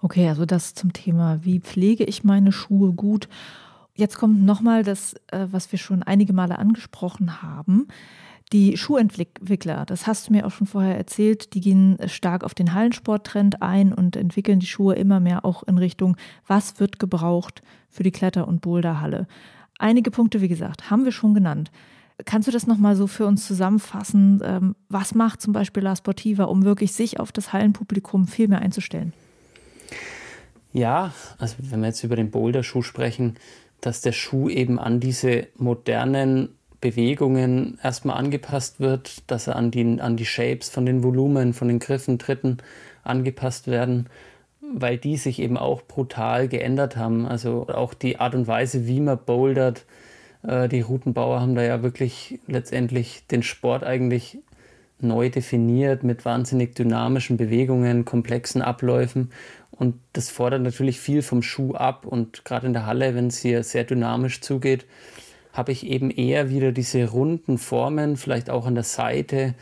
Okay, also das zum Thema, wie pflege ich meine Schuhe gut? Jetzt kommt nochmal das, äh, was wir schon einige Male angesprochen haben. Die Schuhentwickler, das hast du mir auch schon vorher erzählt, die gehen stark auf den Hallensporttrend ein und entwickeln die Schuhe immer mehr auch in Richtung, was wird gebraucht für die Kletter- und Boulderhalle. Einige Punkte, wie gesagt, haben wir schon genannt. Kannst du das nochmal so für uns zusammenfassen? Ähm, was macht zum Beispiel La Sportiva, um wirklich sich auf das Hallenpublikum viel mehr einzustellen? Ja, also wenn wir jetzt über den Boulder-Schuh sprechen, dass der Schuh eben an diese modernen Bewegungen erstmal angepasst wird, dass er an die, an die Shapes von den Volumen, von den Griffen, Tritten angepasst werden, weil die sich eben auch brutal geändert haben. Also auch die Art und Weise, wie man bouldert. Äh, die Routenbauer haben da ja wirklich letztendlich den Sport eigentlich neu definiert mit wahnsinnig dynamischen Bewegungen, komplexen Abläufen. Und das fordert natürlich viel vom Schuh ab. Und gerade in der Halle, wenn es hier sehr dynamisch zugeht, habe ich eben eher wieder diese runden Formen, vielleicht auch an der Seite,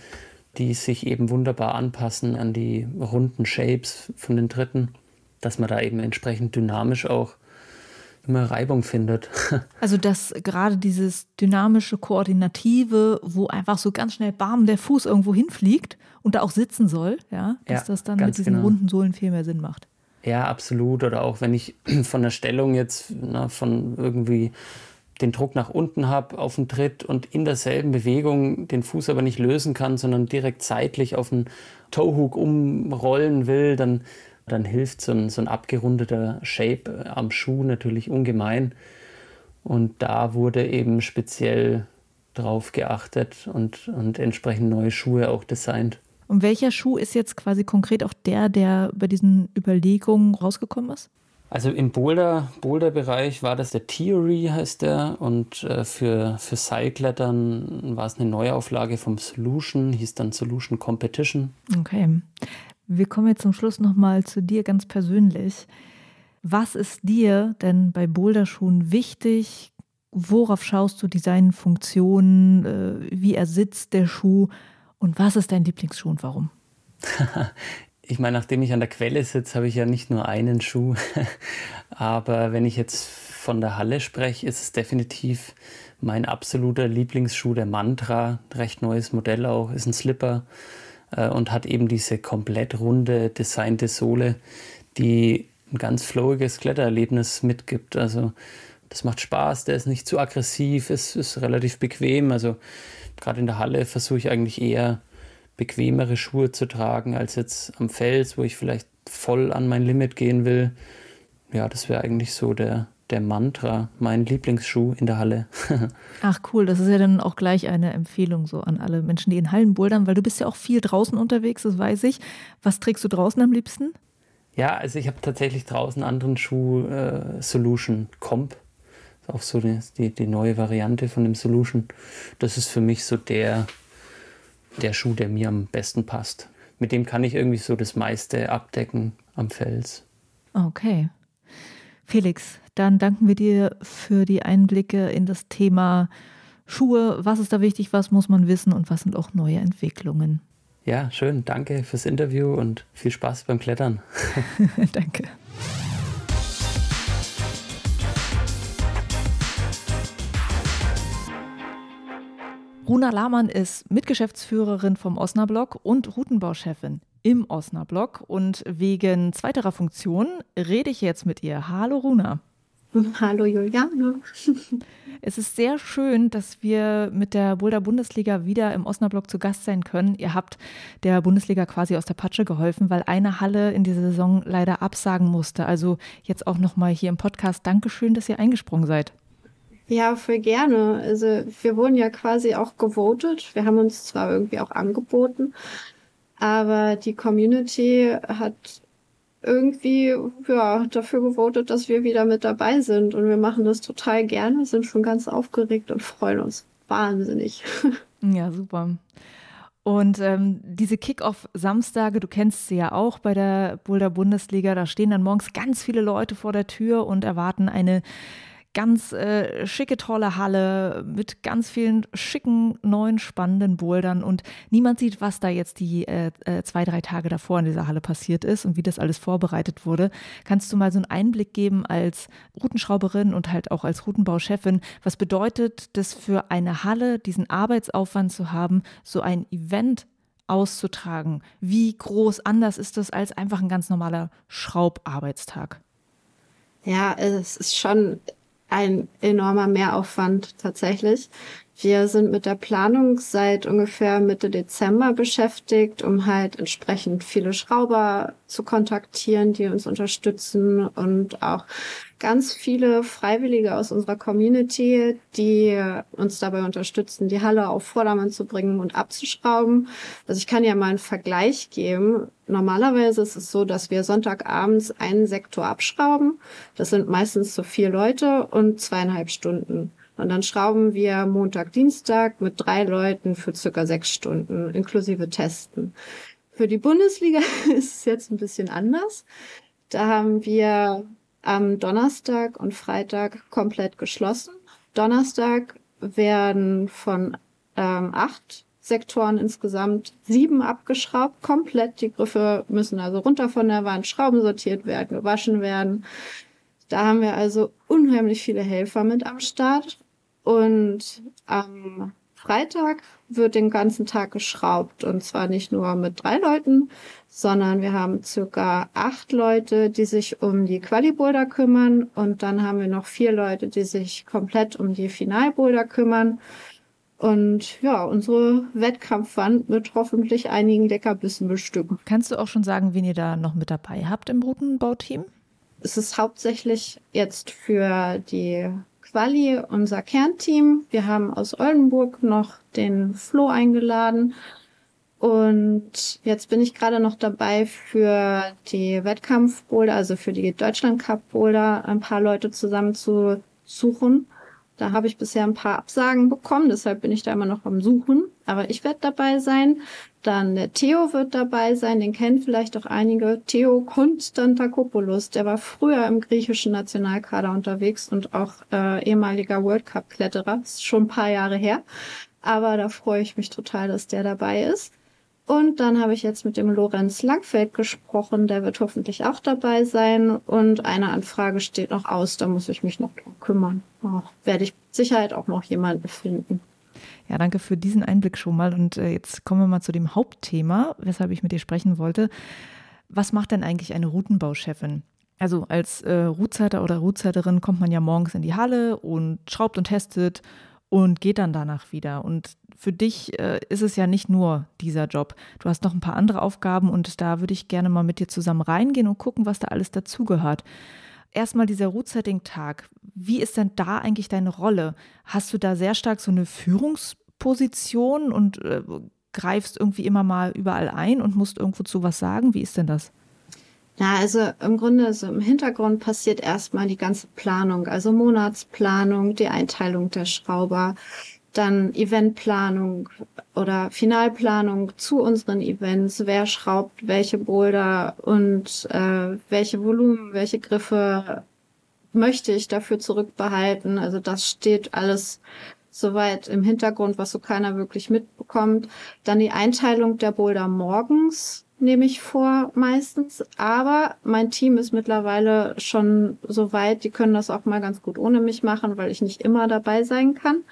die sich eben wunderbar anpassen an die runden Shapes von den Dritten, dass man da eben entsprechend dynamisch auch immer Reibung findet. Also dass gerade dieses dynamische Koordinative, wo einfach so ganz schnell bam der Fuß irgendwo hinfliegt und da auch sitzen soll, ja, dass ja, das dann mit diesen genau. runden Sohlen viel mehr Sinn macht. Ja, absolut. Oder auch wenn ich von der Stellung jetzt na, von irgendwie den Druck nach unten habe auf den Tritt und in derselben Bewegung den Fuß aber nicht lösen kann, sondern direkt seitlich auf den Toehook umrollen will, dann, dann hilft so ein, so ein abgerundeter Shape am Schuh natürlich ungemein. Und da wurde eben speziell drauf geachtet und, und entsprechend neue Schuhe auch designt. Und welcher Schuh ist jetzt quasi konkret auch der, der bei diesen Überlegungen rausgekommen ist? Also im Boulder, Boulder-Bereich war das der Theory, heißt der. Und äh, für, für Seilklettern war es eine Neuauflage vom Solution, hieß dann Solution Competition. Okay. Wir kommen jetzt zum Schluss nochmal zu dir ganz persönlich. Was ist dir denn bei Boulderschuhen wichtig? Worauf schaust du Design, Funktionen, äh, wie er sitzt, der Schuh? Und was ist dein Lieblingsschuh und warum? ich meine, nachdem ich an der Quelle sitze, habe ich ja nicht nur einen Schuh. Aber wenn ich jetzt von der Halle spreche, ist es definitiv mein absoluter Lieblingsschuh, der Mantra. Recht neues Modell auch, ist ein Slipper äh, und hat eben diese komplett runde, designte Sohle, die ein ganz flowiges Klettererlebnis mitgibt. Also das macht Spaß, der ist nicht zu aggressiv, ist, ist relativ bequem. Also gerade in der Halle versuche ich eigentlich eher bequemere Schuhe zu tragen als jetzt am Fels, wo ich vielleicht voll an mein Limit gehen will. Ja, das wäre eigentlich so der, der Mantra, mein Lieblingsschuh in der Halle. Ach cool, das ist ja dann auch gleich eine Empfehlung so an alle Menschen, die in Hallen bouldern, weil du bist ja auch viel draußen unterwegs, das weiß ich. Was trägst du draußen am liebsten? Ja, also ich habe tatsächlich draußen einen anderen Schuh, äh, Solution Comp. Ist auch so die, die, die neue Variante von dem Solution. Das ist für mich so der, der Schuh, der mir am besten passt. Mit dem kann ich irgendwie so das meiste abdecken am Fels. Okay. Felix, dann danken wir dir für die Einblicke in das Thema Schuhe. Was ist da wichtig? Was muss man wissen? Und was sind auch neue Entwicklungen? Ja, schön. Danke fürs Interview und viel Spaß beim Klettern. Danke. Runa Lahmann ist Mitgeschäftsführerin vom Osnabrück und Routenbauchefin im Osnabrück. Und wegen zweiterer Funktion rede ich jetzt mit ihr. Hallo Runa. Hallo Juliane. Es ist sehr schön, dass wir mit der Boulder Bundesliga wieder im Osnabrück zu Gast sein können. Ihr habt der Bundesliga quasi aus der Patsche geholfen, weil eine Halle in dieser Saison leider absagen musste. Also jetzt auch nochmal hier im Podcast Dankeschön, dass ihr eingesprungen seid. Ja, voll gerne. Also wir wurden ja quasi auch gewotet. Wir haben uns zwar irgendwie auch angeboten, aber die Community hat irgendwie ja, dafür gewotet, dass wir wieder mit dabei sind. Und wir machen das total gerne, sind schon ganz aufgeregt und freuen uns wahnsinnig. Ja, super. Und ähm, diese Kick-Off-Samstage, du kennst sie ja auch bei der Boulder Bundesliga, da stehen dann morgens ganz viele Leute vor der Tür und erwarten eine ganz äh, schicke, tolle Halle mit ganz vielen schicken, neuen, spannenden Bouldern und niemand sieht, was da jetzt die äh, äh, zwei, drei Tage davor in dieser Halle passiert ist und wie das alles vorbereitet wurde. Kannst du mal so einen Einblick geben als Routenschrauberin und halt auch als Routenbauchefin? Was bedeutet das für eine Halle, diesen Arbeitsaufwand zu haben, so ein Event auszutragen? Wie groß anders ist das als einfach ein ganz normaler Schraubarbeitstag? Ja, es ist schon ein enormer Mehraufwand tatsächlich. Wir sind mit der Planung seit ungefähr Mitte Dezember beschäftigt, um halt entsprechend viele Schrauber zu kontaktieren, die uns unterstützen und auch ganz viele Freiwillige aus unserer Community, die uns dabei unterstützen, die Halle auf Vordermann zu bringen und abzuschrauben. Also ich kann ja mal einen Vergleich geben. Normalerweise ist es so, dass wir Sonntagabends einen Sektor abschrauben. Das sind meistens so vier Leute und zweieinhalb Stunden. Und dann schrauben wir Montag, Dienstag mit drei Leuten für circa sechs Stunden, inklusive Testen. Für die Bundesliga ist es jetzt ein bisschen anders. Da haben wir am Donnerstag und Freitag komplett geschlossen. Donnerstag werden von ähm, acht Sektoren insgesamt sieben abgeschraubt, komplett. Die Griffe müssen also runter von der Wand, Schrauben sortiert werden, gewaschen werden. Da haben wir also unheimlich viele Helfer mit am Start. Und am Freitag wird den ganzen Tag geschraubt. Und zwar nicht nur mit drei Leuten, sondern wir haben circa acht Leute, die sich um die Quali-Boulder kümmern und dann haben wir noch vier Leute, die sich komplett um die Final-Boulder kümmern. Und ja, unsere Wettkampfwand mit hoffentlich einigen Leckerbissen bestücken. Kannst du auch schon sagen, wen ihr da noch mit dabei habt im Routenbauteam? Es ist hauptsächlich jetzt für die Quali unser Kernteam. Wir haben aus Oldenburg noch den Flo eingeladen und jetzt bin ich gerade noch dabei, für die Wettkampfboulder, also für die Deutschland Cup Boulder, ein paar Leute zusammen zu suchen. Da habe ich bisher ein paar Absagen bekommen, deshalb bin ich da immer noch am Suchen. Aber ich werde dabei sein. Dann der Theo wird dabei sein, den kennen vielleicht auch einige. Theo Konstantakopoulos, der war früher im griechischen Nationalkader unterwegs und auch äh, ehemaliger World Cup Kletterer. Ist schon ein paar Jahre her. Aber da freue ich mich total, dass der dabei ist. Und dann habe ich jetzt mit dem Lorenz Langfeld gesprochen, der wird hoffentlich auch dabei sein. Und eine Anfrage steht noch aus, da muss ich mich noch drum kümmern. Oh, werde ich Sicherheit auch noch jemanden finden. Ja, danke für diesen Einblick schon mal. Und äh, jetzt kommen wir mal zu dem Hauptthema, weshalb ich mit dir sprechen wollte. Was macht denn eigentlich eine Routenbauchefin? Also als äh, Routzeiter oder Routzeiterin kommt man ja morgens in die Halle und schraubt und testet und geht dann danach wieder. Und für dich äh, ist es ja nicht nur dieser Job. Du hast noch ein paar andere Aufgaben und da würde ich gerne mal mit dir zusammen reingehen und gucken, was da alles dazugehört. Erstmal dieser Root-Setting-Tag. Wie ist denn da eigentlich deine Rolle? Hast du da sehr stark so eine Führungsposition und äh, greifst irgendwie immer mal überall ein und musst irgendwo zu was sagen? Wie ist denn das? Ja, also im Grunde, so im Hintergrund passiert erstmal die ganze Planung, also Monatsplanung, die Einteilung der Schrauber, dann Eventplanung oder Finalplanung zu unseren Events, wer schraubt welche Boulder und äh, welche Volumen, welche Griffe möchte ich dafür zurückbehalten. Also das steht alles soweit im Hintergrund, was so keiner wirklich mitbekommt. Dann die Einteilung der Boulder morgens nehme ich vor meistens. Aber mein Team ist mittlerweile schon so weit, die können das auch mal ganz gut ohne mich machen, weil ich nicht immer dabei sein kann.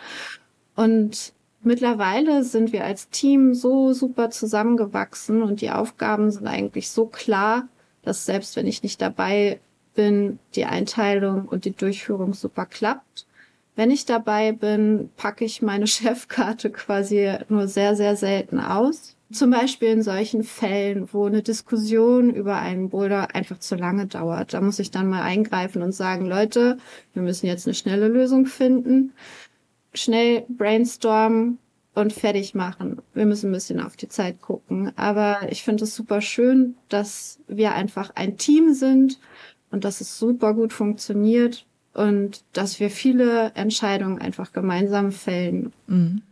Und mittlerweile sind wir als Team so super zusammengewachsen und die Aufgaben sind eigentlich so klar, dass selbst wenn ich nicht dabei bin, die Einteilung und die Durchführung super klappt. Wenn ich dabei bin, packe ich meine Chefkarte quasi nur sehr, sehr selten aus. Zum Beispiel in solchen Fällen, wo eine Diskussion über einen Boulder einfach zu lange dauert. Da muss ich dann mal eingreifen und sagen, Leute, wir müssen jetzt eine schnelle Lösung finden. Schnell brainstormen und fertig machen. Wir müssen ein bisschen auf die Zeit gucken. Aber ich finde es super schön, dass wir einfach ein Team sind und dass es super gut funktioniert und dass wir viele Entscheidungen einfach gemeinsam fällen. Mhm.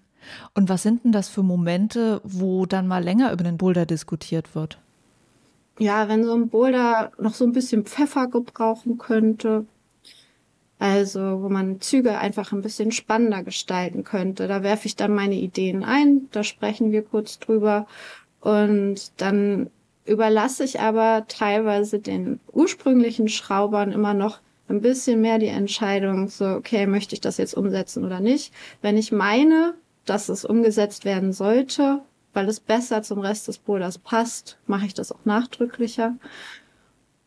Und was sind denn das für Momente, wo dann mal länger über den Boulder diskutiert wird? Ja, wenn so ein Boulder noch so ein bisschen Pfeffer gebrauchen könnte, also wo man Züge einfach ein bisschen spannender gestalten könnte, da werfe ich dann meine Ideen ein, da sprechen wir kurz drüber und dann überlasse ich aber teilweise den ursprünglichen Schraubern immer noch ein bisschen mehr die Entscheidung, so, okay, möchte ich das jetzt umsetzen oder nicht. Wenn ich meine, dass es umgesetzt werden sollte, weil es besser zum Rest des Boulders passt, mache ich das auch nachdrücklicher.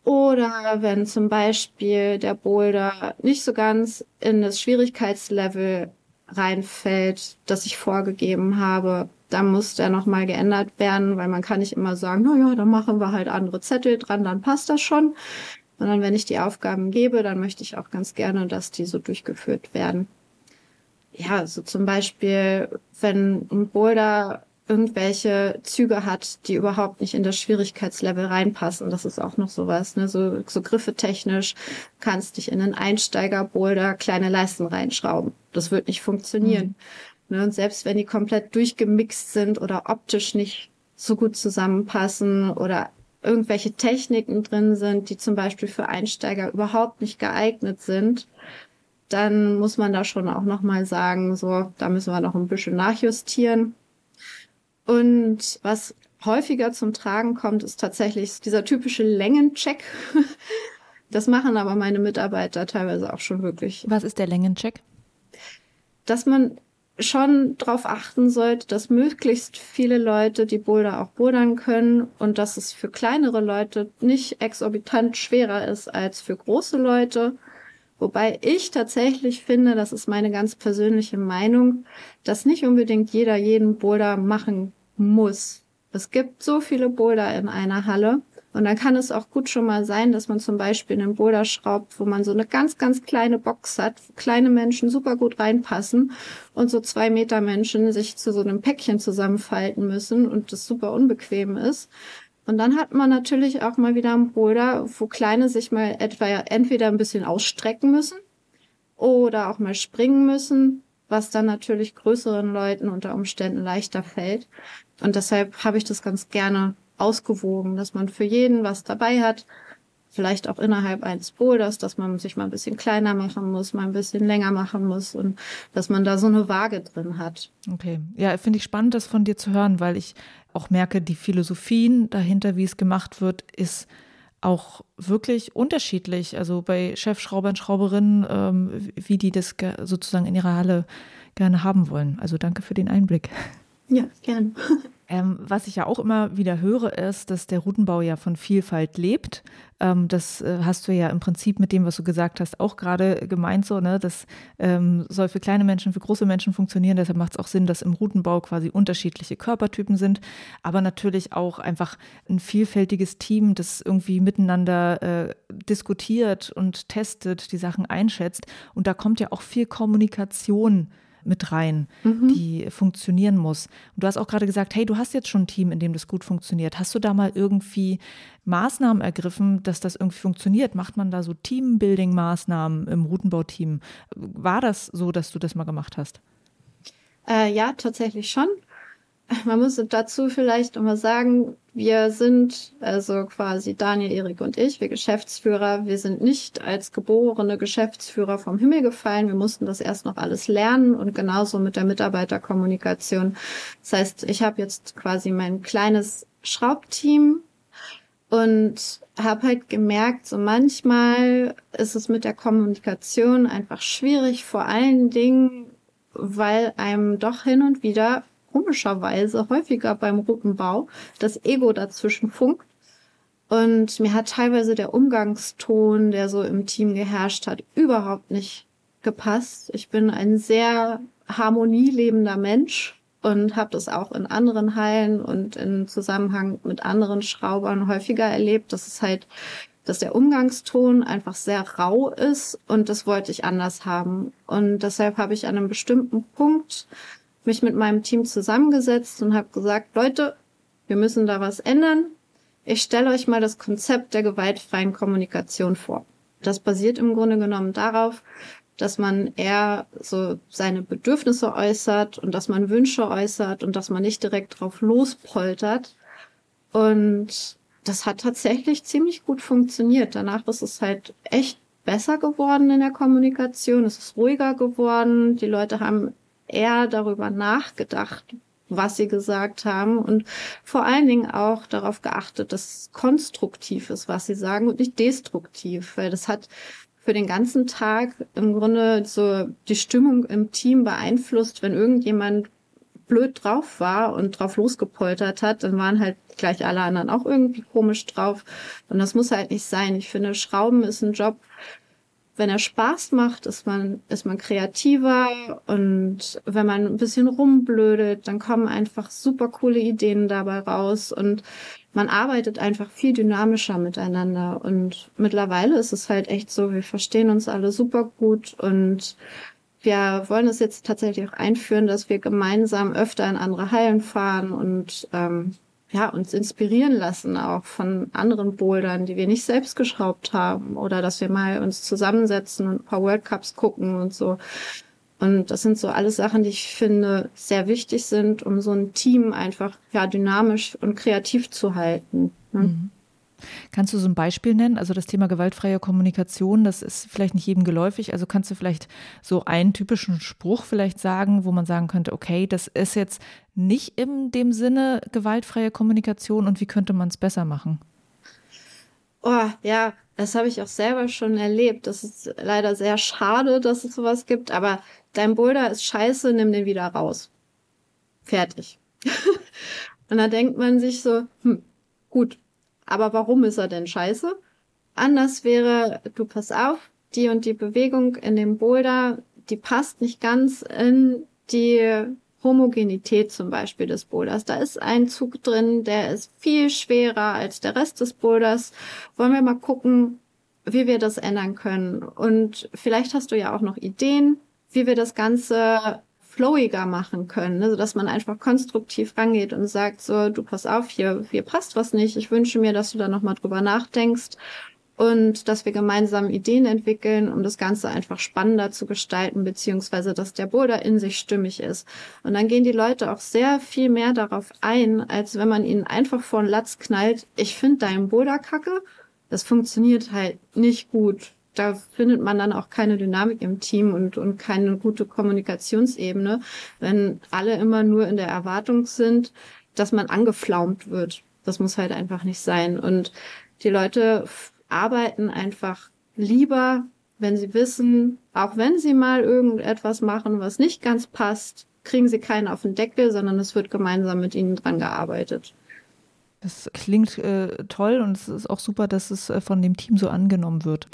Oder wenn zum Beispiel der Boulder nicht so ganz in das Schwierigkeitslevel reinfällt, das ich vorgegeben habe, dann muss der nochmal geändert werden, weil man kann nicht immer sagen, na ja, dann machen wir halt andere Zettel dran, dann passt das schon. Sondern wenn ich die Aufgaben gebe, dann möchte ich auch ganz gerne, dass die so durchgeführt werden ja, so zum Beispiel, wenn ein Boulder irgendwelche Züge hat, die überhaupt nicht in das Schwierigkeitslevel reinpassen. Das ist auch noch sowas, ne? So, so griffe technisch kannst dich in einen Einsteiger-Boulder kleine Leisten reinschrauben. Das wird nicht funktionieren. Mhm. Ne? Und selbst wenn die komplett durchgemixt sind oder optisch nicht so gut zusammenpassen oder irgendwelche Techniken drin sind, die zum Beispiel für Einsteiger überhaupt nicht geeignet sind, dann muss man da schon auch nochmal sagen, so, da müssen wir noch ein bisschen nachjustieren. Und was häufiger zum Tragen kommt, ist tatsächlich dieser typische Längencheck. Das machen aber meine Mitarbeiter teilweise auch schon wirklich. Was ist der Längencheck? Dass man schon darauf achten sollte, dass möglichst viele Leute die Boulder auch bouldern können und dass es für kleinere Leute nicht exorbitant schwerer ist als für große Leute Wobei ich tatsächlich finde, das ist meine ganz persönliche Meinung, dass nicht unbedingt jeder jeden Boulder machen muss. Es gibt so viele Boulder in einer Halle. Und dann kann es auch gut schon mal sein, dass man zum Beispiel einen Boulder schraubt, wo man so eine ganz, ganz kleine Box hat, wo kleine Menschen super gut reinpassen und so zwei Meter Menschen sich zu so einem Päckchen zusammenfalten müssen und das super unbequem ist. Und dann hat man natürlich auch mal wieder einen Boulder, wo Kleine sich mal etwa entweder ein bisschen ausstrecken müssen oder auch mal springen müssen, was dann natürlich größeren Leuten unter Umständen leichter fällt. Und deshalb habe ich das ganz gerne ausgewogen, dass man für jeden was dabei hat, vielleicht auch innerhalb eines Boulders, dass man sich mal ein bisschen kleiner machen muss, mal ein bisschen länger machen muss und dass man da so eine Waage drin hat. Okay, ja, finde ich spannend, das von dir zu hören, weil ich auch merke, die Philosophien dahinter, wie es gemacht wird, ist auch wirklich unterschiedlich. Also bei Chefschraubern, Schrauberinnen, ähm, wie die das sozusagen in ihrer Halle gerne haben wollen. Also danke für den Einblick. Ja, gern. Ähm, was ich ja auch immer wieder höre, ist, dass der Routenbau ja von Vielfalt lebt. Ähm, das äh, hast du ja im Prinzip mit dem, was du gesagt hast, auch gerade gemeint so, ne? Das ähm, soll für kleine Menschen, für große Menschen funktionieren. Deshalb macht es auch Sinn, dass im Routenbau quasi unterschiedliche Körpertypen sind, aber natürlich auch einfach ein vielfältiges Team, das irgendwie miteinander äh, diskutiert und testet, die Sachen einschätzt. Und da kommt ja auch viel Kommunikation mit rein, mhm. die funktionieren muss. Und du hast auch gerade gesagt, hey, du hast jetzt schon ein Team, in dem das gut funktioniert. Hast du da mal irgendwie Maßnahmen ergriffen, dass das irgendwie funktioniert? Macht man da so Teambuilding-Maßnahmen im Routenbauteam? War das so, dass du das mal gemacht hast? Äh, ja, tatsächlich schon. Man muss dazu vielleicht nochmal sagen, wir sind, also quasi Daniel, Erik und ich, wir Geschäftsführer, wir sind nicht als geborene Geschäftsführer vom Himmel gefallen. Wir mussten das erst noch alles lernen und genauso mit der Mitarbeiterkommunikation. Das heißt, ich habe jetzt quasi mein kleines Schraubteam und habe halt gemerkt, so manchmal ist es mit der Kommunikation einfach schwierig, vor allen Dingen, weil einem doch hin und wieder komischerweise häufiger beim Ruppenbau das Ego dazwischen funkt. Und mir hat teilweise der Umgangston, der so im Team geherrscht hat, überhaupt nicht gepasst. Ich bin ein sehr harmonielebender Mensch und habe das auch in anderen Hallen und in Zusammenhang mit anderen Schraubern häufiger erlebt, dass es halt, dass der Umgangston einfach sehr rau ist und das wollte ich anders haben. Und deshalb habe ich an einem bestimmten Punkt mich mit meinem Team zusammengesetzt und habe gesagt, Leute, wir müssen da was ändern. Ich stelle euch mal das Konzept der gewaltfreien Kommunikation vor. Das basiert im Grunde genommen darauf, dass man eher so seine Bedürfnisse äußert und dass man Wünsche äußert und dass man nicht direkt drauf lospoltert. Und das hat tatsächlich ziemlich gut funktioniert. Danach ist es halt echt besser geworden in der Kommunikation. Es ist ruhiger geworden. Die Leute haben eher darüber nachgedacht, was sie gesagt haben und vor allen Dingen auch darauf geachtet, dass konstruktiv ist, was sie sagen und nicht destruktiv, weil das hat für den ganzen Tag im Grunde so die Stimmung im Team beeinflusst, wenn irgendjemand blöd drauf war und drauf losgepoltert hat, dann waren halt gleich alle anderen auch irgendwie komisch drauf. Und das muss halt nicht sein. Ich finde, Schrauben ist ein Job, wenn er Spaß macht, ist man, ist man kreativer und wenn man ein bisschen rumblödet, dann kommen einfach super coole Ideen dabei raus und man arbeitet einfach viel dynamischer miteinander. Und mittlerweile ist es halt echt so, wir verstehen uns alle super gut und wir wollen es jetzt tatsächlich auch einführen, dass wir gemeinsam öfter in andere Hallen fahren und ähm, ja, uns inspirieren lassen, auch von anderen Bouldern, die wir nicht selbst geschraubt haben. Oder dass wir mal uns zusammensetzen und ein paar World Cups gucken und so. Und das sind so alles Sachen, die ich finde sehr wichtig sind, um so ein Team einfach ja dynamisch und kreativ zu halten. Ne? Mhm. Kannst du so ein Beispiel nennen? Also das Thema gewaltfreie Kommunikation, das ist vielleicht nicht jedem geläufig. Also kannst du vielleicht so einen typischen Spruch vielleicht sagen, wo man sagen könnte, okay, das ist jetzt nicht in dem Sinne gewaltfreie Kommunikation und wie könnte man es besser machen? Oh, ja, das habe ich auch selber schon erlebt. Das ist leider sehr schade, dass es sowas gibt, aber dein Boulder ist scheiße, nimm den wieder raus. Fertig. und da denkt man sich so, hm, gut, aber warum ist er denn scheiße? Anders wäre, du pass auf, die und die Bewegung in dem Boulder, die passt nicht ganz in die Homogenität zum Beispiel des Boulders. Da ist ein Zug drin, der ist viel schwerer als der Rest des Boulders. Wollen wir mal gucken, wie wir das ändern können. Und vielleicht hast du ja auch noch Ideen, wie wir das Ganze flowiger machen können, also dass man einfach konstruktiv rangeht und sagt so, du pass auf, hier, hier passt was nicht. Ich wünsche mir, dass du da nochmal drüber nachdenkst und dass wir gemeinsam Ideen entwickeln, um das Ganze einfach spannender zu gestalten, beziehungsweise dass der Boulder in sich stimmig ist. Und dann gehen die Leute auch sehr viel mehr darauf ein, als wenn man ihnen einfach vor den Latz knallt, ich finde deinen Boulder kacke. Das funktioniert halt nicht gut da findet man dann auch keine Dynamik im Team und, und keine gute Kommunikationsebene, wenn alle immer nur in der Erwartung sind, dass man angeflaumt wird. Das muss halt einfach nicht sein. Und die Leute arbeiten einfach lieber, wenn sie wissen, auch wenn sie mal irgendetwas machen, was nicht ganz passt, kriegen sie keinen auf den Deckel, sondern es wird gemeinsam mit ihnen dran gearbeitet. Das klingt äh, toll und es ist auch super, dass es äh, von dem Team so angenommen wird.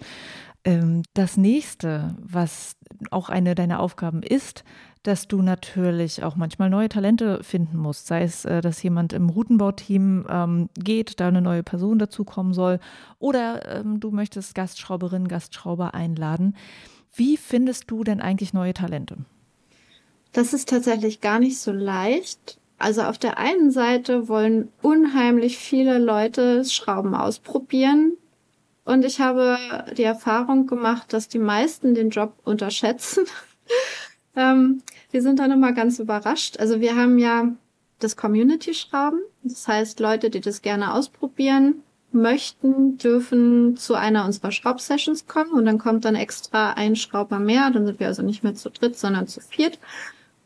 Ähm, das nächste, was auch eine deiner Aufgaben ist, dass du natürlich auch manchmal neue Talente finden musst. Sei es, äh, dass jemand im Routenbauteam ähm, geht, da eine neue Person dazukommen soll, oder ähm, du möchtest Gastschrauberinnen, Gastschrauber einladen. Wie findest du denn eigentlich neue Talente? Das ist tatsächlich gar nicht so leicht. Also auf der einen Seite wollen unheimlich viele Leute Schrauben ausprobieren. Und ich habe die Erfahrung gemacht, dass die meisten den Job unterschätzen. ähm, wir sind dann immer ganz überrascht. Also wir haben ja das Community-Schrauben. Das heißt, Leute, die das gerne ausprobieren möchten, dürfen zu einer unserer Schraubsessions kommen und dann kommt dann extra ein Schrauber mehr. Dann sind wir also nicht mehr zu dritt, sondern zu viert.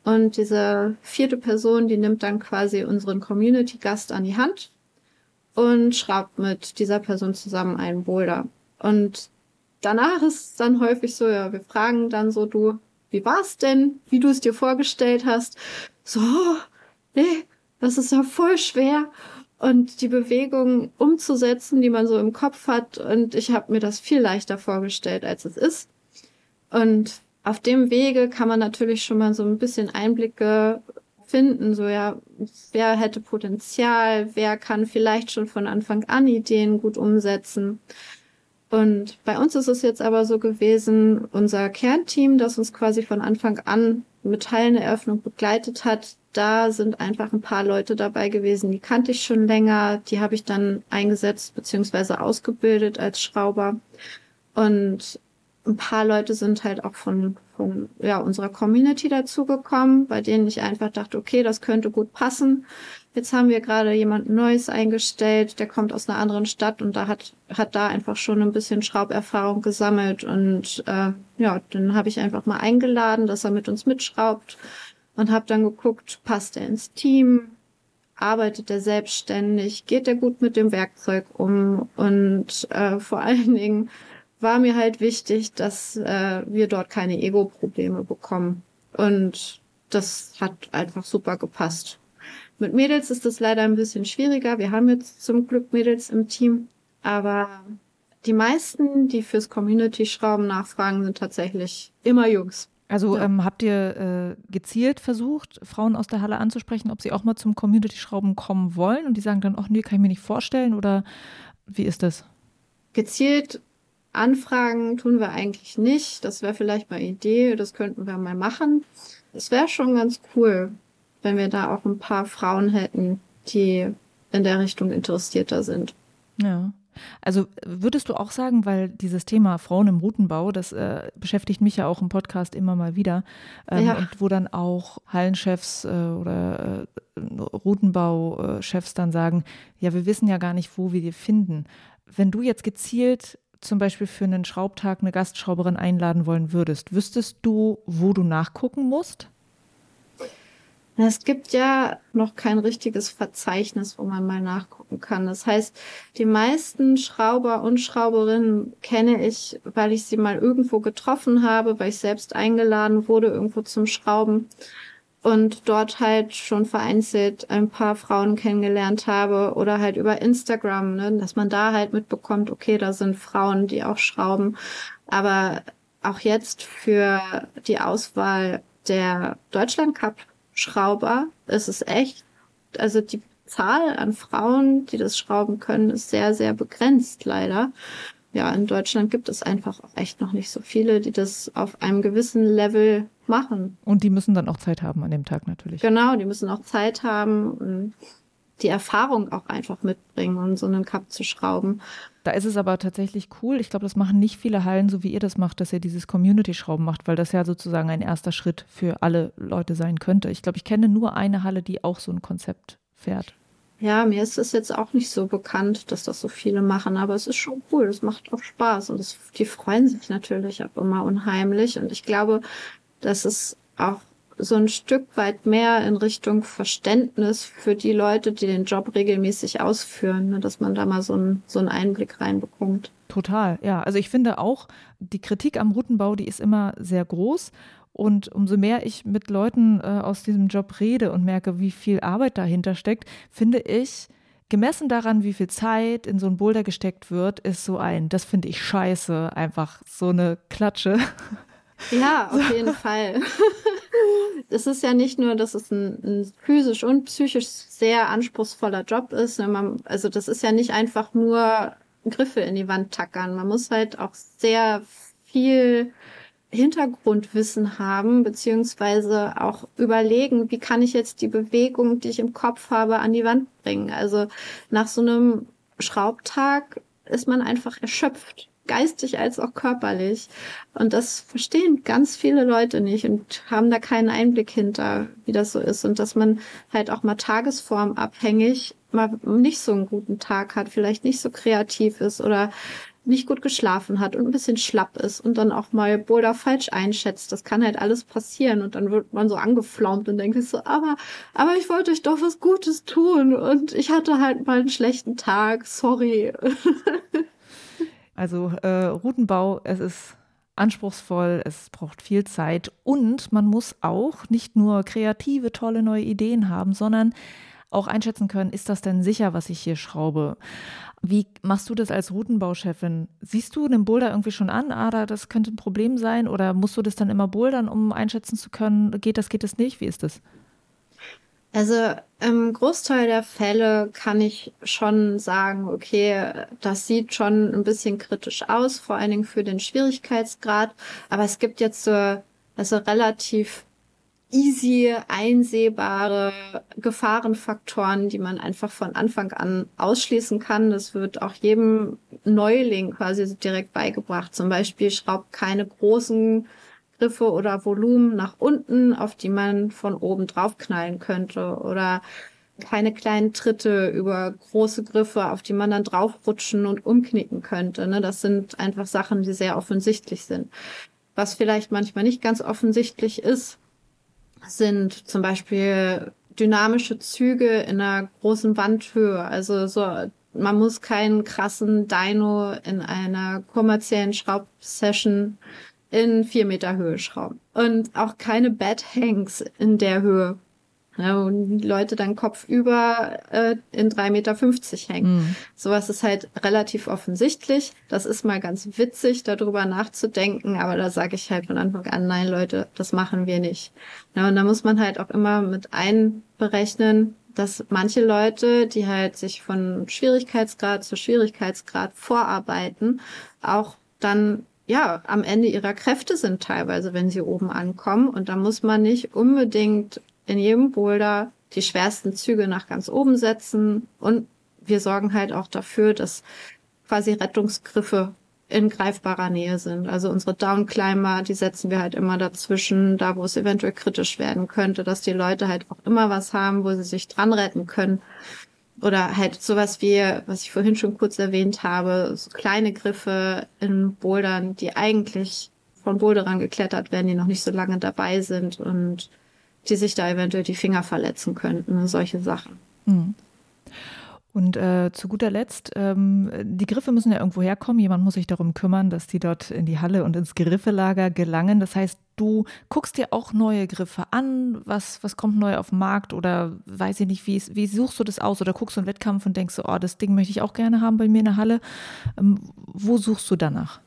Und diese vierte Person, die nimmt dann quasi unseren Community-Gast an die Hand und schraubt mit dieser Person zusammen einen Boulder. Und danach ist dann häufig so, ja, wir fragen dann so, du, wie war's denn, wie du es dir vorgestellt hast? So, nee, das ist ja voll schwer. Und die Bewegung umzusetzen, die man so im Kopf hat. Und ich habe mir das viel leichter vorgestellt, als es ist. Und auf dem Wege kann man natürlich schon mal so ein bisschen Einblicke finden, so ja, wer hätte Potenzial, wer kann vielleicht schon von Anfang an Ideen gut umsetzen. Und bei uns ist es jetzt aber so gewesen, unser Kernteam, das uns quasi von Anfang an mit Teileneröffnung begleitet hat, da sind einfach ein paar Leute dabei gewesen, die kannte ich schon länger, die habe ich dann eingesetzt bzw. ausgebildet als Schrauber. Und ein paar Leute sind halt auch von, von ja, unserer Community dazugekommen, bei denen ich einfach dachte, okay, das könnte gut passen. Jetzt haben wir gerade jemanden Neues eingestellt, der kommt aus einer anderen Stadt und da hat, hat da einfach schon ein bisschen Schrauberfahrung gesammelt. Und äh, ja, dann habe ich einfach mal eingeladen, dass er mit uns mitschraubt und habe dann geguckt, passt er ins Team, arbeitet er selbstständig, geht er gut mit dem Werkzeug um und äh, vor allen Dingen war mir halt wichtig, dass äh, wir dort keine Ego-Probleme bekommen. Und das hat einfach super gepasst. Mit Mädels ist das leider ein bisschen schwieriger. Wir haben jetzt zum Glück Mädels im Team. Aber die meisten, die fürs Community-Schrauben nachfragen, sind tatsächlich immer Jungs. Also ja. ähm, habt ihr äh, gezielt versucht, Frauen aus der Halle anzusprechen, ob sie auch mal zum Community-Schrauben kommen wollen und die sagen dann, ach nee, kann ich mir nicht vorstellen oder wie ist das? Gezielt Anfragen tun wir eigentlich nicht. Das wäre vielleicht mal eine Idee, das könnten wir mal machen. Es wäre schon ganz cool, wenn wir da auch ein paar Frauen hätten, die in der Richtung interessierter sind. Ja. Also würdest du auch sagen, weil dieses Thema Frauen im Routenbau, das äh, beschäftigt mich ja auch im Podcast immer mal wieder, ähm, ja. und wo dann auch Hallenchefs äh, oder äh, Routenbauchefs dann sagen, ja, wir wissen ja gar nicht, wo wir die finden. Wenn du jetzt gezielt zum Beispiel für einen Schraubtag eine Gastschrauberin einladen wollen würdest, wüsstest du, wo du nachgucken musst? Es gibt ja noch kein richtiges Verzeichnis, wo man mal nachgucken kann. Das heißt, die meisten Schrauber und Schrauberinnen kenne ich, weil ich sie mal irgendwo getroffen habe, weil ich selbst eingeladen wurde irgendwo zum Schrauben und dort halt schon vereinzelt ein paar Frauen kennengelernt habe oder halt über Instagram, ne, dass man da halt mitbekommt, okay, da sind Frauen, die auch schrauben. Aber auch jetzt für die Auswahl der Deutschland Cup Schrauber ist es echt, also die Zahl an Frauen, die das schrauben können, ist sehr, sehr begrenzt leider. Ja, in Deutschland gibt es einfach echt noch nicht so viele, die das auf einem gewissen Level machen. Und die müssen dann auch Zeit haben an dem Tag natürlich. Genau, die müssen auch Zeit haben und die Erfahrung auch einfach mitbringen, um so einen Cup zu schrauben. Da ist es aber tatsächlich cool. Ich glaube, das machen nicht viele Hallen, so wie ihr das macht, dass ihr dieses Community-Schrauben macht, weil das ja sozusagen ein erster Schritt für alle Leute sein könnte. Ich glaube, ich kenne nur eine Halle, die auch so ein Konzept fährt. Ja, mir ist es jetzt auch nicht so bekannt, dass das so viele machen, aber es ist schon cool. Es macht auch Spaß und es, die freuen sich natürlich auch immer unheimlich. Und ich glaube, dass es auch so ein Stück weit mehr in Richtung Verständnis für die Leute, die den Job regelmäßig ausführen, ne, dass man da mal so einen, so einen Einblick reinbekommt. Total, ja. Also ich finde auch, die Kritik am Routenbau, die ist immer sehr groß. Und umso mehr ich mit Leuten äh, aus diesem Job rede und merke, wie viel Arbeit dahinter steckt, finde ich, gemessen daran, wie viel Zeit in so ein Boulder gesteckt wird, ist so ein, das finde ich scheiße, einfach so eine Klatsche. Ja, auf jeden Fall. es ist ja nicht nur, dass es ein, ein, physisch und psychisch sehr anspruchsvoller Job ist. Ne? Man, also das ist ja nicht einfach nur Griffe in die Wand tackern. Man muss halt auch sehr viel Hintergrundwissen haben, beziehungsweise auch überlegen, wie kann ich jetzt die Bewegung, die ich im Kopf habe, an die Wand bringen. Also nach so einem Schraubtag ist man einfach erschöpft, geistig als auch körperlich. Und das verstehen ganz viele Leute nicht und haben da keinen Einblick hinter, wie das so ist. Und dass man halt auch mal tagesformabhängig mal nicht so einen guten Tag hat, vielleicht nicht so kreativ ist oder nicht gut geschlafen hat und ein bisschen schlapp ist und dann auch mal Boulder falsch einschätzt. Das kann halt alles passieren und dann wird man so angeflaumt und denkt so, aber, aber ich wollte euch doch was Gutes tun und ich hatte halt mal einen schlechten Tag, sorry. also äh, Routenbau, es ist anspruchsvoll, es braucht viel Zeit und man muss auch nicht nur kreative, tolle neue Ideen haben, sondern auch einschätzen können, ist das denn sicher, was ich hier schraube? Wie machst du das als Routenbauchefin? Siehst du den Boulder irgendwie schon an, ah, das könnte ein Problem sein? Oder musst du das dann immer bouldern, um einschätzen zu können, geht das, geht das nicht? Wie ist das? Also im Großteil der Fälle kann ich schon sagen, okay, das sieht schon ein bisschen kritisch aus, vor allen Dingen für den Schwierigkeitsgrad. Aber es gibt jetzt so also relativ easy einsehbare Gefahrenfaktoren, die man einfach von Anfang an ausschließen kann. Das wird auch jedem Neuling quasi direkt beigebracht. Zum Beispiel schraubt keine großen Griffe oder Volumen nach unten, auf die man von oben draufknallen könnte oder keine kleinen Tritte über große Griffe, auf die man dann draufrutschen und umknicken könnte. Ne? Das sind einfach Sachen, die sehr offensichtlich sind. Was vielleicht manchmal nicht ganz offensichtlich ist, sind zum Beispiel dynamische Züge in einer großen Wandhöhe. Also so, man muss keinen krassen Dyno in einer kommerziellen Schraubsession in vier Meter Höhe schrauben. Und auch keine Bad Hangs in der Höhe. Ja, und die Leute dann kopfüber äh, in 3,50 Meter hängen. Mhm. Sowas ist halt relativ offensichtlich. Das ist mal ganz witzig, darüber nachzudenken, aber da sage ich halt von Anfang an, nein, Leute, das machen wir nicht. Ja, und da muss man halt auch immer mit einberechnen, dass manche Leute, die halt sich von Schwierigkeitsgrad zu Schwierigkeitsgrad vorarbeiten, auch dann ja, am Ende ihrer Kräfte sind teilweise, wenn sie oben ankommen. Und da muss man nicht unbedingt in jedem Boulder die schwersten Züge nach ganz oben setzen und wir sorgen halt auch dafür, dass quasi Rettungsgriffe in greifbarer Nähe sind. Also unsere Downclimber, die setzen wir halt immer dazwischen, da wo es eventuell kritisch werden könnte, dass die Leute halt auch immer was haben, wo sie sich dran retten können. Oder halt sowas wie, was ich vorhin schon kurz erwähnt habe, so kleine Griffe in Bouldern, die eigentlich von Boulderern geklettert werden, die noch nicht so lange dabei sind und die sich da eventuell die Finger verletzen könnten, ne, solche Sachen. Mhm. Und äh, zu guter Letzt, ähm, die Griffe müssen ja irgendwo herkommen. Jemand muss sich darum kümmern, dass die dort in die Halle und ins Griffelager gelangen. Das heißt, du guckst dir auch neue Griffe an. Was, was kommt neu auf den Markt? Oder weiß ich nicht, wie, wie suchst du das aus? Oder guckst du einen Wettkampf und denkst, oh, das Ding möchte ich auch gerne haben bei mir in der Halle. Ähm, wo suchst du danach?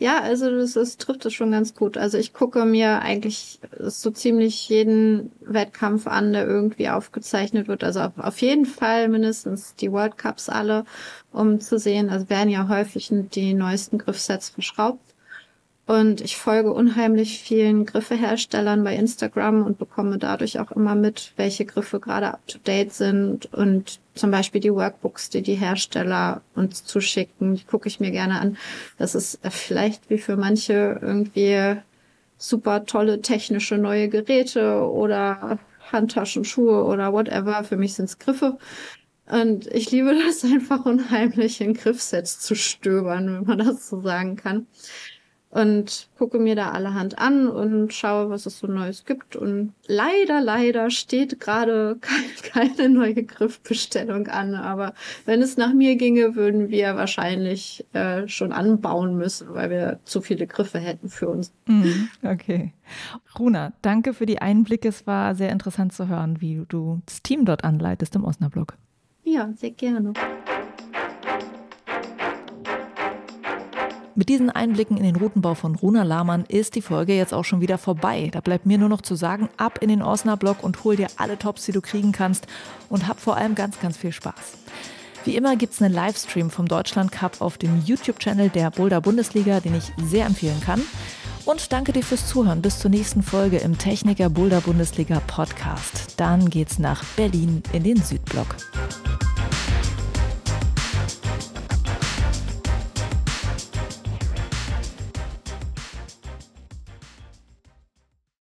Ja, also das, das trifft es schon ganz gut. Also ich gucke mir eigentlich so ziemlich jeden Wettkampf an, der irgendwie aufgezeichnet wird. Also auf, auf jeden Fall mindestens die World Cups alle, um zu sehen. Also werden ja häufig die neuesten Griffsets verschraubt. Und ich folge unheimlich vielen Griffeherstellern bei Instagram und bekomme dadurch auch immer mit, welche Griffe gerade up to date sind und zum Beispiel die Workbooks, die die Hersteller uns zuschicken, die gucke ich mir gerne an. Das ist vielleicht wie für manche irgendwie super tolle technische neue Geräte oder Handtaschenschuhe oder whatever. Für mich sind es Griffe. Und ich liebe das einfach unheimlich in Griffsets zu stöbern, wenn man das so sagen kann. Und gucke mir da allerhand an und schaue, was es so Neues gibt. Und leider, leider steht gerade keine neue Griffbestellung an. Aber wenn es nach mir ginge, würden wir wahrscheinlich äh, schon anbauen müssen, weil wir zu viele Griffe hätten für uns. Mhm, okay. Runa, danke für die Einblicke. Es war sehr interessant zu hören, wie du das Team dort anleitest im Osnabrück. Ja, sehr gerne. Mit diesen Einblicken in den Routenbau von Runa Lahmann ist die Folge jetzt auch schon wieder vorbei. Da bleibt mir nur noch zu sagen, ab in den Osnabrück und hol dir alle Tops, die du kriegen kannst und hab vor allem ganz, ganz viel Spaß. Wie immer gibt es einen Livestream vom Deutschland Cup auf dem YouTube-Channel der Boulder Bundesliga, den ich sehr empfehlen kann. Und danke dir fürs Zuhören. Bis zur nächsten Folge im Techniker Boulder Bundesliga Podcast. Dann geht's nach Berlin in den Südblock.